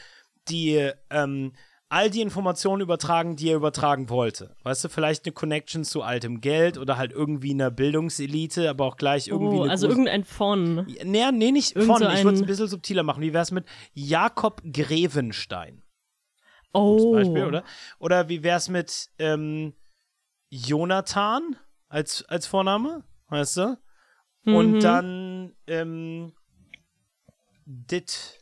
die, ähm, all die Informationen übertragen, die er übertragen wollte. Weißt du, vielleicht eine Connection zu altem Geld oder halt irgendwie einer Bildungselite, aber auch gleich irgendwie. Oh, also irgendein von. Nee, nee, nicht Irgend von. So ich würde es ein bisschen subtiler machen. Wie wäre es mit Jakob Grevenstein? Oh. Zum Beispiel, oder? Oder wie wäre es mit ähm, Jonathan als, als Vorname? Weißt du? Mhm. Und dann ähm, Dit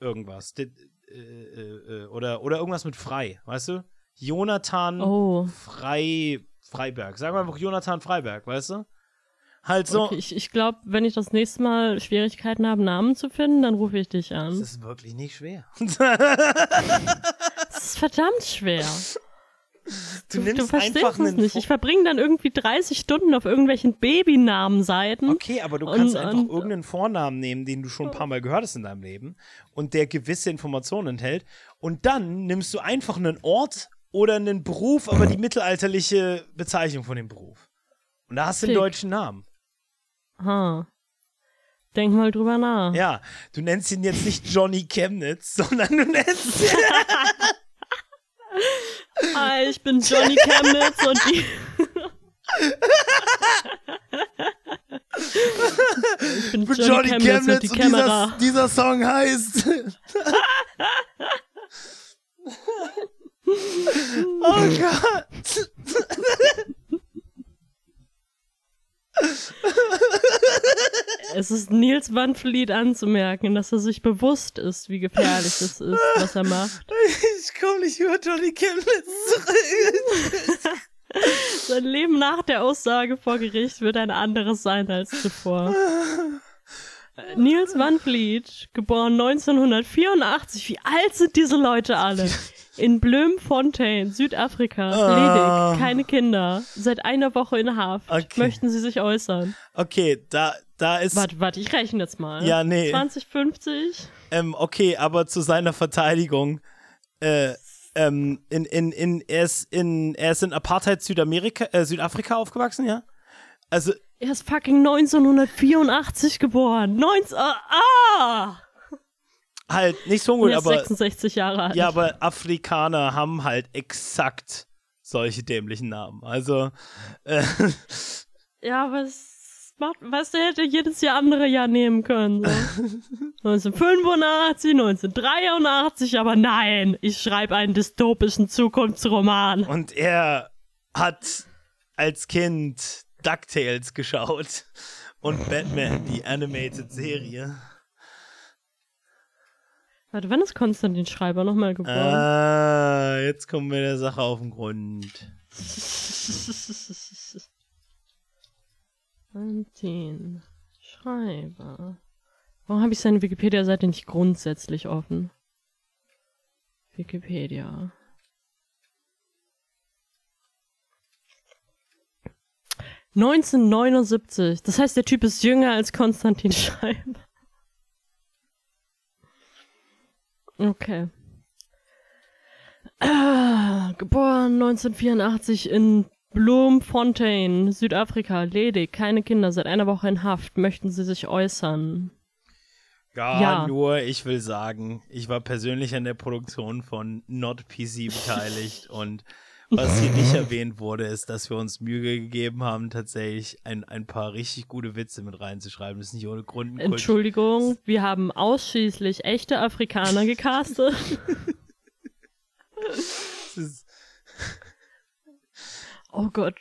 irgendwas. Dit, äh, äh, oder, oder irgendwas mit Frei, weißt du? Jonathan oh. Frei, Freiberg. Sagen wir einfach Jonathan Freiberg, weißt du? Halt so. Okay, ich ich glaube, wenn ich das nächste Mal Schwierigkeiten habe, Namen zu finden, dann rufe ich dich an. Das ist wirklich nicht schwer. das ist verdammt schwer. Du, du, du verstehst es nicht. Ich verbringe dann irgendwie 30 Stunden auf irgendwelchen Babynamenseiten. Okay, aber du kannst und, einfach und, irgendeinen Vornamen nehmen, den du schon ein paar Mal gehört hast in deinem Leben und der gewisse Informationen enthält. Und dann nimmst du einfach einen Ort oder einen Beruf, aber die mittelalterliche Bezeichnung von dem Beruf. Und da hast du den deutschen Namen. Ha. Denk mal drüber nach. Ja, du nennst ihn jetzt nicht Johnny Chemnitz, sondern du nennst ihn. Hi, ich bin Johnny Chemnitz und die. ich bin Johnny, Johnny Chemnitz, Chemnitz, und die und Kamera. Dieser, dieser Song heißt. oh Gott. Es ist Nils Wandflied anzumerken, dass er sich bewusst ist, wie gefährlich es ist, was er macht. Ich komme nicht über Johnny Chemnitz zurück. Sein Leben nach der Aussage vor Gericht wird ein anderes sein als zuvor. Nils Van Vliet, geboren 1984. Wie alt sind diese Leute alle? In Bloemfontein, Südafrika. Ah. Ledig, keine Kinder. Seit einer Woche in Haft. Okay. Möchten Sie sich äußern? Okay, da, da ist. Warte, warte, ich rechne jetzt mal. Ja, nee. 2050? Ähm, okay, aber zu seiner Verteidigung. Äh, ähm, in, in, in, er, ist in, er ist in Apartheid Südamerika, äh, Südafrika aufgewachsen, ja? Also. Er ist fucking 1984 geboren. 19. Ah! Halt nicht so gut, aber 66 Jahre alt. Ja, aber Afrikaner haben halt exakt solche dämlichen Namen. Also äh, ja, was macht, was der hätte jedes Jahr andere Jahr nehmen können. So. 1985, 1983, aber nein, ich schreibe einen dystopischen Zukunftsroman. Und er hat als Kind DuckTales geschaut und Batman, die Animated Serie. Warte, wann ist Konstantin Schreiber nochmal geboren? Ah, jetzt kommen wir der Sache auf den Grund. Konstantin Schreiber. Warum habe ich seine Wikipedia-Seite nicht grundsätzlich offen? Wikipedia. ...1979. Das heißt, der Typ ist jünger als Konstantin Schreiber. Okay. Ah, geboren 1984 in Bloemfontein, Südafrika, ledig, keine Kinder, seit einer Woche in Haft. Möchten Sie sich äußern? Ja, Ja. nur, ich will sagen, ich war persönlich an der Produktion von Not PC beteiligt und was hier nicht erwähnt wurde, ist, dass wir uns Mühe gegeben haben, tatsächlich ein, ein paar richtig gute Witze mit reinzuschreiben. Das ist nicht ohne Grund. ein Kult- Entschuldigung, wir haben ausschließlich echte Afrikaner gecastet. Oh Gott.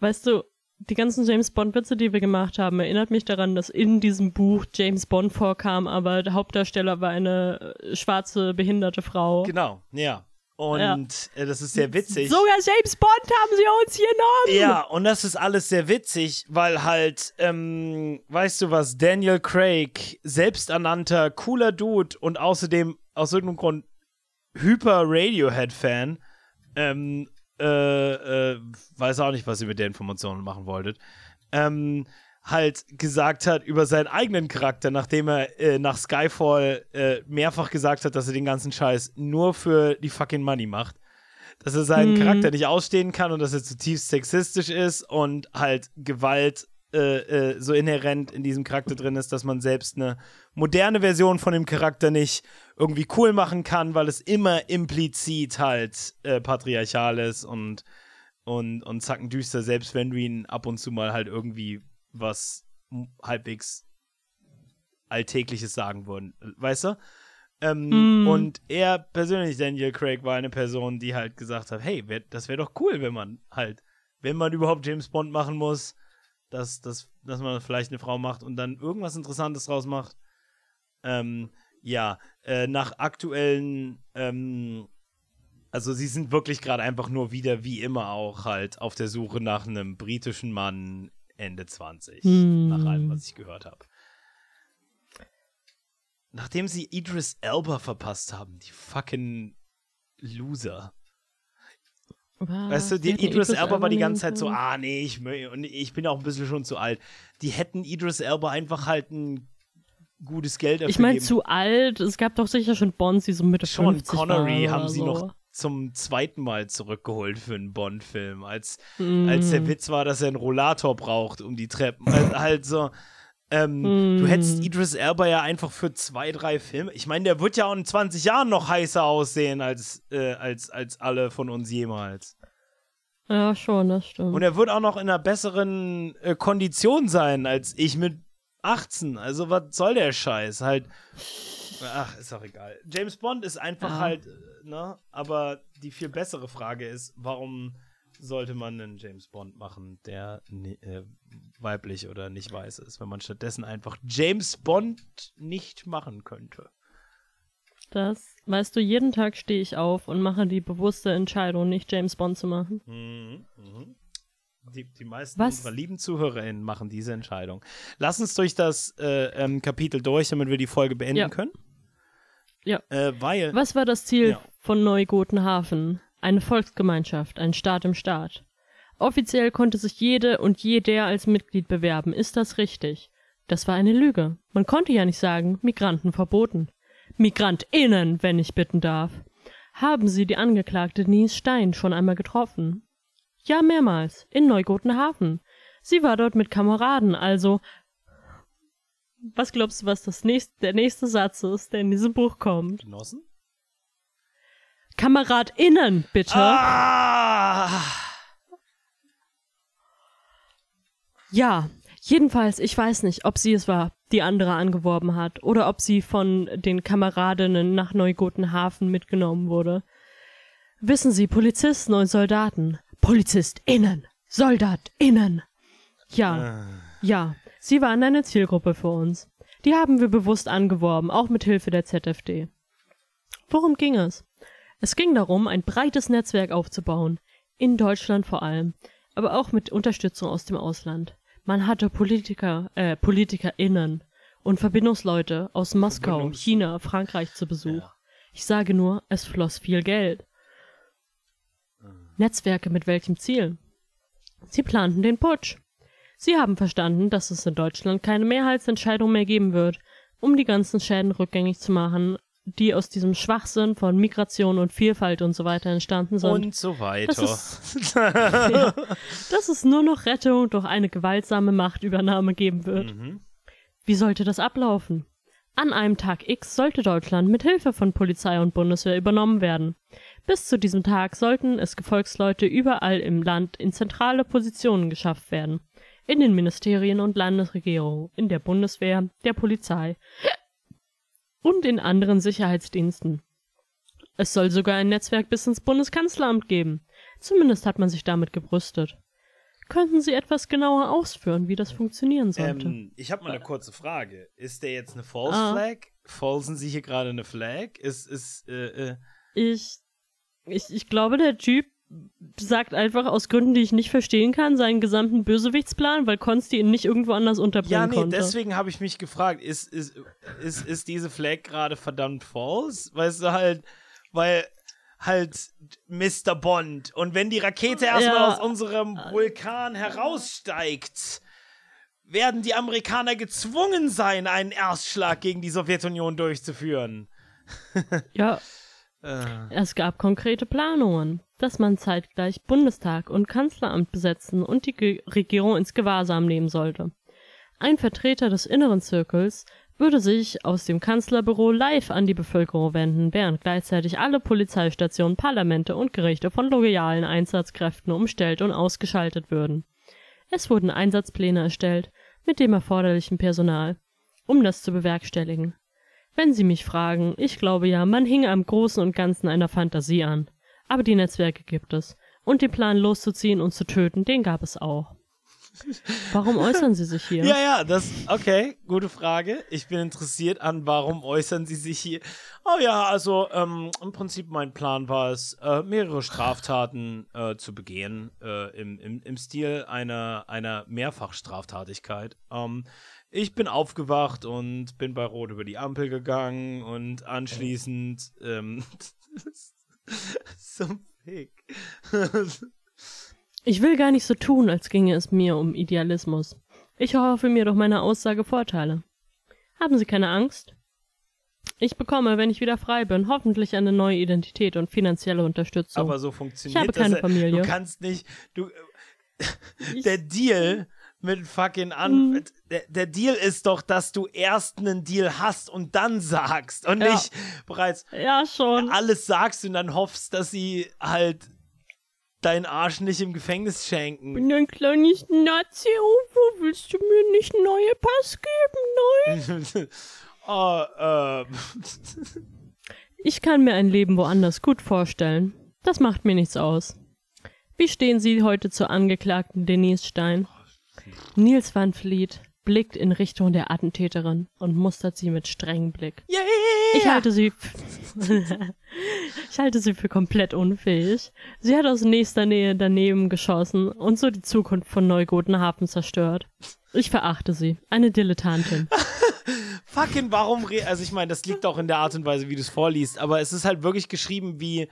Weißt du, die ganzen James Bond-Witze, die wir gemacht haben, erinnert mich daran, dass in diesem Buch James Bond vorkam, aber der Hauptdarsteller war eine äh, schwarze, behinderte Frau. genau, ja. Und äh, das ist sehr witzig. Sogar James Bond haben sie uns genommen! Ja, und das ist alles sehr witzig, weil halt, ähm, weißt du was, Daniel Craig, selbsternannter, cooler Dude und außerdem aus irgendeinem Grund hyper Radiohead-Fan, ähm, äh, äh, weiß auch nicht, was ihr mit der Information machen wolltet, ähm, halt gesagt hat über seinen eigenen Charakter, nachdem er äh, nach Skyfall äh, mehrfach gesagt hat, dass er den ganzen Scheiß nur für die fucking Money macht. Dass er seinen Mhm. Charakter nicht ausstehen kann und dass er zutiefst sexistisch ist und halt Gewalt äh, äh, so inhärent in diesem Charakter drin ist, dass man selbst eine moderne Version von dem Charakter nicht irgendwie cool machen kann, weil es immer implizit halt äh, patriarchal ist und, und, und zackendüster, selbst wenn du ihn ab und zu mal halt irgendwie was halbwegs Alltägliches sagen würden. Weißt du? Ähm, Mm. Und er persönlich, Daniel Craig, war eine Person, die halt gesagt hat, hey, wär, das wäre doch cool, wenn man halt, wenn man überhaupt James Bond machen muss, dass, dass, dass man vielleicht eine Frau macht und dann irgendwas Interessantes draus macht. Ähm, ja, äh, nach aktuellen, ähm, also sie sind wirklich gerade einfach nur wieder, wie immer auch, halt auf der Suche nach einem britischen Mann Ende 20, Hm. nach allem, was ich gehört habe. Nachdem sie Idris Elba verpasst haben, die fucking Loser. Was? Weißt du, Die Idris Elba war die ganze Zeit so, ah nee, ich, und ich bin auch ein bisschen schon zu alt. Die hätten Idris Elba einfach halt ein gutes Geld dafür Ich meine, zu alt. Es gab doch sicher schon Bonds, die so Mitte Sean 50 Connery haben oder sie so. noch zum zweiten Mal zurückgeholt für einen Bond-Film, als, Mm. als der Witz war, dass er einen Rollator braucht, um die Treppen. Also, halt so. Ähm, Du Mm. hättest Idris Elba ja einfach für zwei, drei Filme. Ich meine, der wird ja auch in 20 Jahren noch heißer aussehen als, äh, als, als alle von uns jemals. Ja, schon, das stimmt. Und er wird auch noch in einer besseren äh, Kondition sein als ich mit 18. Also, was soll der Scheiß? Halt. Ach, ist auch egal. James Bond ist einfach Ja. halt, ne? Aber die viel bessere Frage ist, warum sollte man einen James Bond machen, der äh, weiblich oder nicht weiß ist, wenn man stattdessen einfach James Bond nicht machen könnte? Das, weißt du, jeden Tag stehe ich auf und mache die bewusste Entscheidung, nicht James Bond zu machen. Mhm, mhm. Die, die meisten Was? unserer lieben ZuhörerInnen machen diese Entscheidung. Lass uns durch das äh, ähm, Kapitel durch, damit wir die Folge beenden Ja. können. Ja. Äh, weil. Was war das Ziel Ja. von Neugotenhafen? Eine Volksgemeinschaft, ein Staat im Staat. Offiziell konnte sich jede und jeder als Mitglied bewerben. Ist das richtig? Das war eine Lüge. Man konnte ja nicht sagen, Migranten verboten. MigrantInnen, wenn ich bitten darf. Haben Sie die Angeklagte Nies Stein schon einmal getroffen? Ja, mehrmals. In Neugotenhafen. Sie war dort mit Kameraden, also. Was glaubst du, was das nächste, der nächste Satz ist, der in diesem Buch kommt? Genossen? KameradInnen, bitte. Ah! Ja, jedenfalls, ich weiß nicht, ob sie es war, die andere angeworben hat, oder ob sie von den Kameradinnen nach Neugotenhafen mitgenommen wurde. Wissen Sie, Polizisten und Soldaten. PolizistInnen. SoldatInnen. Ja, ja, sie waren eine Zielgruppe für uns. Die haben wir bewusst angeworben, auch mit Hilfe der ZFD. Worum ging es? Es ging darum, ein breites Netzwerk aufzubauen, in Deutschland vor allem, aber auch mit Unterstützung aus dem Ausland. Man hatte Politiker, äh, PolitikerInnen und Verbindungsleute aus Moskau, China, Frankreich zu Besuch. Ja. Ich sage nur, es floss viel Geld. Netzwerke mit welchem Ziel? Sie planten den Putsch. Sie haben verstanden, dass es in Deutschland keine Mehrheitsentscheidung mehr geben wird, um die ganzen Schäden rückgängig zu machen, die aus diesem Schwachsinn von Migration und Vielfalt und so weiter entstanden sind. Und so weiter. Das ja, dass es nur noch Rettung durch eine gewaltsame Machtübernahme geben wird. Mhm. Wie sollte das ablaufen? An einem Tag X sollte Deutschland mit Hilfe von Polizei und Bundeswehr übernommen werden. Bis zu diesem Tag sollten es Gefolgsleute überall im Land in zentrale Positionen geschafft werden. In den Ministerien und Landesregierungen, in der Bundeswehr, der Polizei und in anderen Sicherheitsdiensten. Es soll sogar ein Netzwerk bis ins Bundeskanzleramt geben. Zumindest hat man sich damit gebrüstet. Könnten Sie etwas genauer ausführen, wie das funktionieren sollte? Ähm, ich habe mal eine kurze Frage. Ist der jetzt eine False Ah. Flag? Falsen Sie hier gerade eine Flag? Ist, ist, äh, äh, Ich, ich, ich glaube, der Typ sagt einfach aus Gründen, die ich nicht verstehen kann, seinen gesamten Bösewichtsplan, weil Konsti ihn nicht irgendwo anders unterbringen ja, nee, konnte. deswegen habe ich mich gefragt, ist, ist, ist, ist diese Flag gerade verdammt false? Weißt du halt, weil halt Mr. Bond und wenn die Rakete erstmal Ja. aus unserem Vulkan heraussteigt, werden die Amerikaner gezwungen sein, einen Erstschlag gegen die Sowjetunion durchzuführen. ja, Äh, es gab konkrete Planungen, dass man zeitgleich Bundestag und Kanzleramt besetzen und die Ge Regierung ins Gewahrsam nehmen sollte. Ein Vertreter des inneren Zirkels würde sich aus dem Kanzlerbüro live an die Bevölkerung wenden, während gleichzeitig alle Polizeistationen, Parlamente und Gerichte von loyalen Einsatzkräften umstellt und ausgeschaltet würden. Es wurden Einsatzpläne erstellt mit dem erforderlichen Personal, um das zu bewerkstelligen. Wenn Sie mich fragen, ich glaube ja, man hing am Großen und Ganzen einer Fantasie an. Aber die Netzwerke gibt es. Und den Plan loszuziehen und zu töten, den gab es auch. Warum äußern Sie sich hier? Ja, ja, das, okay, gute Frage. Ich bin interessiert an, warum äußern Sie sich hier? Oh ja, also ähm, im Prinzip mein Plan war es, äh, mehrere Straftaten äh, zu begehen äh, im, im, im Stil einer, einer Mehrfachstraftatigkeit. Ähm, ich bin aufgewacht und bin bei Rot über die Ampel gegangen und anschließend ähm, so Fick. Ich will gar nicht so tun, als ginge es mir um Idealismus. Ich erhoffe mir durch meine Aussage Vorteile. Haben Sie keine Angst? Ich bekomme, wenn ich wieder frei bin, hoffentlich eine neue Identität und finanzielle Unterstützung. Aber so funktioniert Ich habe das. keine ja. Familie. Du kannst nicht, du, Ich- der Deal mit fucking an, Mhm. der, der Deal ist doch, dass du erst einen Deal hast und dann sagst und Ja. nicht bereits ja, schon. alles sagst und dann hoffst, dass sie halt deinen Arsch nicht im Gefängnis schenken. bin ein kleines Nazi. Oh, wo willst du mir nicht neue Pass geben? Nein. oh, äh, Ich kann mir ein Leben woanders gut vorstellen. Das macht mir nichts aus. Wie stehen Sie heute zur Angeklagten Denise Stein? Nils van Vliet blickt in Richtung der Attentäterin und mustert sie mit strengem Blick. yeah! Ich halte sie. ich halte sie für komplett unfähig. Sie hat aus nächster Nähe daneben geschossen und so die Zukunft von Neugotenhafen zerstört. Ich verachte sie. Eine Dilettantin. fucking, warum, also ich meine, das liegt auch in der Art und Weise, wie du es vorliest, aber es ist halt wirklich geschrieben wie,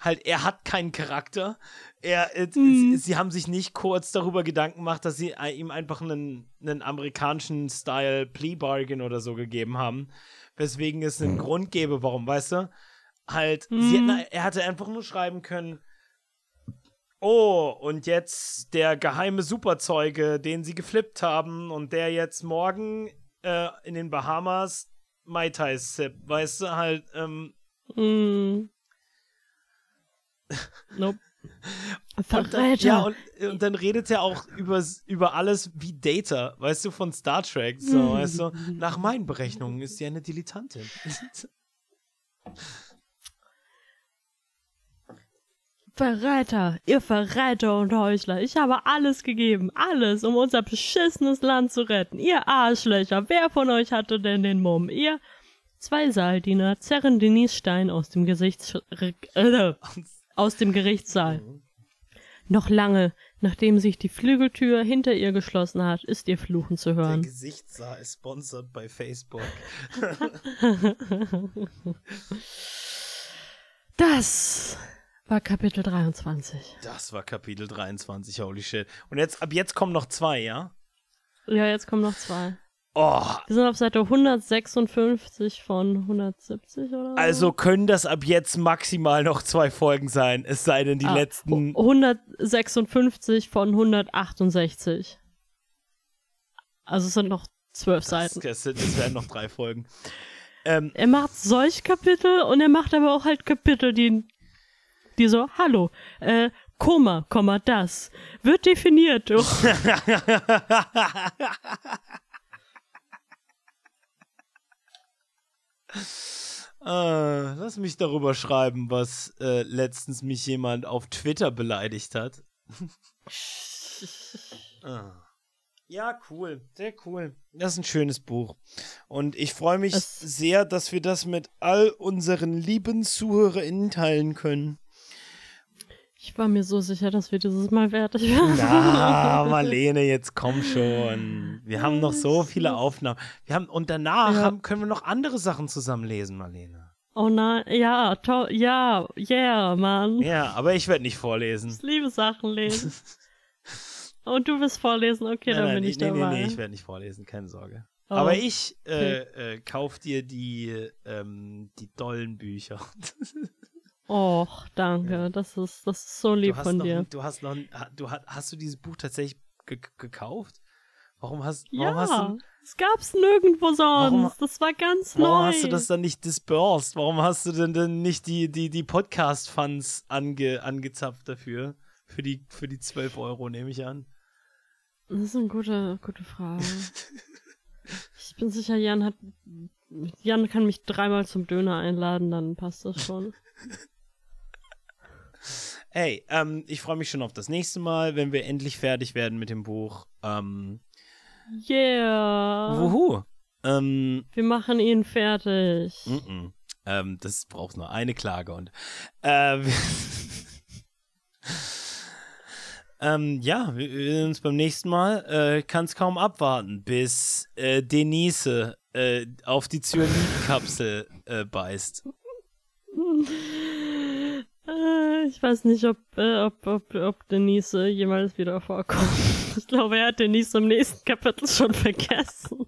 halt, er hat keinen Charakter. Er, äh, sie, haben sich nicht kurz darüber Gedanken gemacht, dass sie äh, ihm einfach einen, einen amerikanischen Style Plea Bargain oder so gegeben haben, weswegen es einen Grund gäbe, warum, weißt du? Halt, sie hätten, er hätte einfach nur schreiben können, Oh, und jetzt der geheime Superzeuge, den sie geflippt haben und der jetzt morgen äh, in den Bahamas Mai Tai sippt. Weißt du, halt, ähm, Mm. Nope. Verräter. ja, und, und dann redet er auch über, über alles wie Data, weißt du, von Star Trek. So, Mhm. weißt du, nach meinen Berechnungen ist sie eine Dilettantin. Verräter, ihr Verräter und Heuchler. Ich habe alles gegeben, alles, um unser beschissenes Land zu retten. Ihr Arschlöcher, wer von euch hatte denn den Mumm? Ihr zwei Saaldiener zerren Denise Stein aus dem Gesichts äh, aus dem Gerichtssaal. Noch lange, nachdem sich die Flügeltür hinter ihr geschlossen hat, ist ihr Fluchen zu Der hören. Gesichtssaal ist sponsored bei Facebook. Das war Kapitel 23. Das war Kapitel 23, holy shit. Und jetzt, ab jetzt kommen noch zwei, ja? Ja, jetzt kommen noch zwei. Oh, Wir sind auf Seite 156 von 170 oder so. also können das ab jetzt maximal noch zwei Folgen sein, es sei denn, die Ah, letzten. 156 von 168. Also es sind noch zwölf Seiten. das, das wären noch drei Folgen. Ähm, Er macht solch Kapitel und er macht aber auch halt Kapitel, die, die so, hallo, äh, Koma, Komma, das wird definiert durch. äh, lass mich darüber schreiben, was äh, letztens mich jemand auf Twitter beleidigt hat. Ah. Ja, cool, sehr cool. Das ist ein schönes Buch. Und ich freue mich Es- sehr, dass wir das mit all unseren lieben ZuhörerInnen teilen können. Ich war mir so sicher, dass wir dieses Mal fertig werden. Na, Marlene, jetzt komm schon. Wir haben noch so viele Aufnahmen. Wir haben, und danach Ja. haben, können wir noch andere Sachen zusammen lesen, Marlene. Oh nein, ja, to ja, yeah, Mann. Ja, aber ich werde nicht vorlesen. Ich liebe Sachen lesen. Und du willst vorlesen, okay, dann bin ich nee, dabei. nee, nee, ich werde nicht vorlesen, keine Sorge. Oh, Aber ich äh, okay. äh, kauf dir die, ähm, die dollen Bücher. Och, danke, das ist, das ist so lieb du hast von noch, dir. Du hast noch, du hast, hast du dieses Buch tatsächlich ge gekauft? Warum hast, warum Ja, hast du, es gab's nirgendwo sonst. Warum- das war ganz warum neu. hast du das dann nicht dispersed? Warum hast du denn, denn nicht die, die, die Podcast-Funds ange, angezapft dafür? Für die, für die 12 Euro, nehme ich an. Das ist eine gute, gute Frage. ich bin sicher, Jan hat. Jan kann mich dreimal zum Döner einladen, dann passt das schon. Hey, ähm, ich freue mich schon auf das nächste Mal, wenn wir endlich fertig werden mit dem Buch. Ähm, Yeah. wuhu. Ähm, Wir machen ihn fertig. mm-mm. ähm, das braucht nur eine Klage und äh, ähm, ja, wir, wir sehen uns beim nächsten Mal. Äh, Kann es kaum abwarten, bis äh, Denise äh, auf die Zyanidkapsel äh, beißt. Äh, ich weiß nicht, ob, äh, ob, ob, ob Denise jemals wieder vorkommt. Ich glaube, er hat Denise im nächsten Kapitel schon vergessen.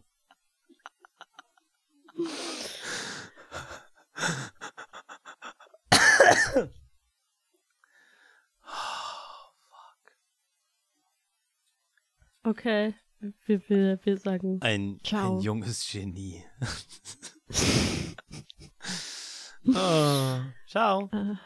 Okay, wir, wir, wir sagen Ein, Ciao. ein junges Genie. oh, ciao. äh,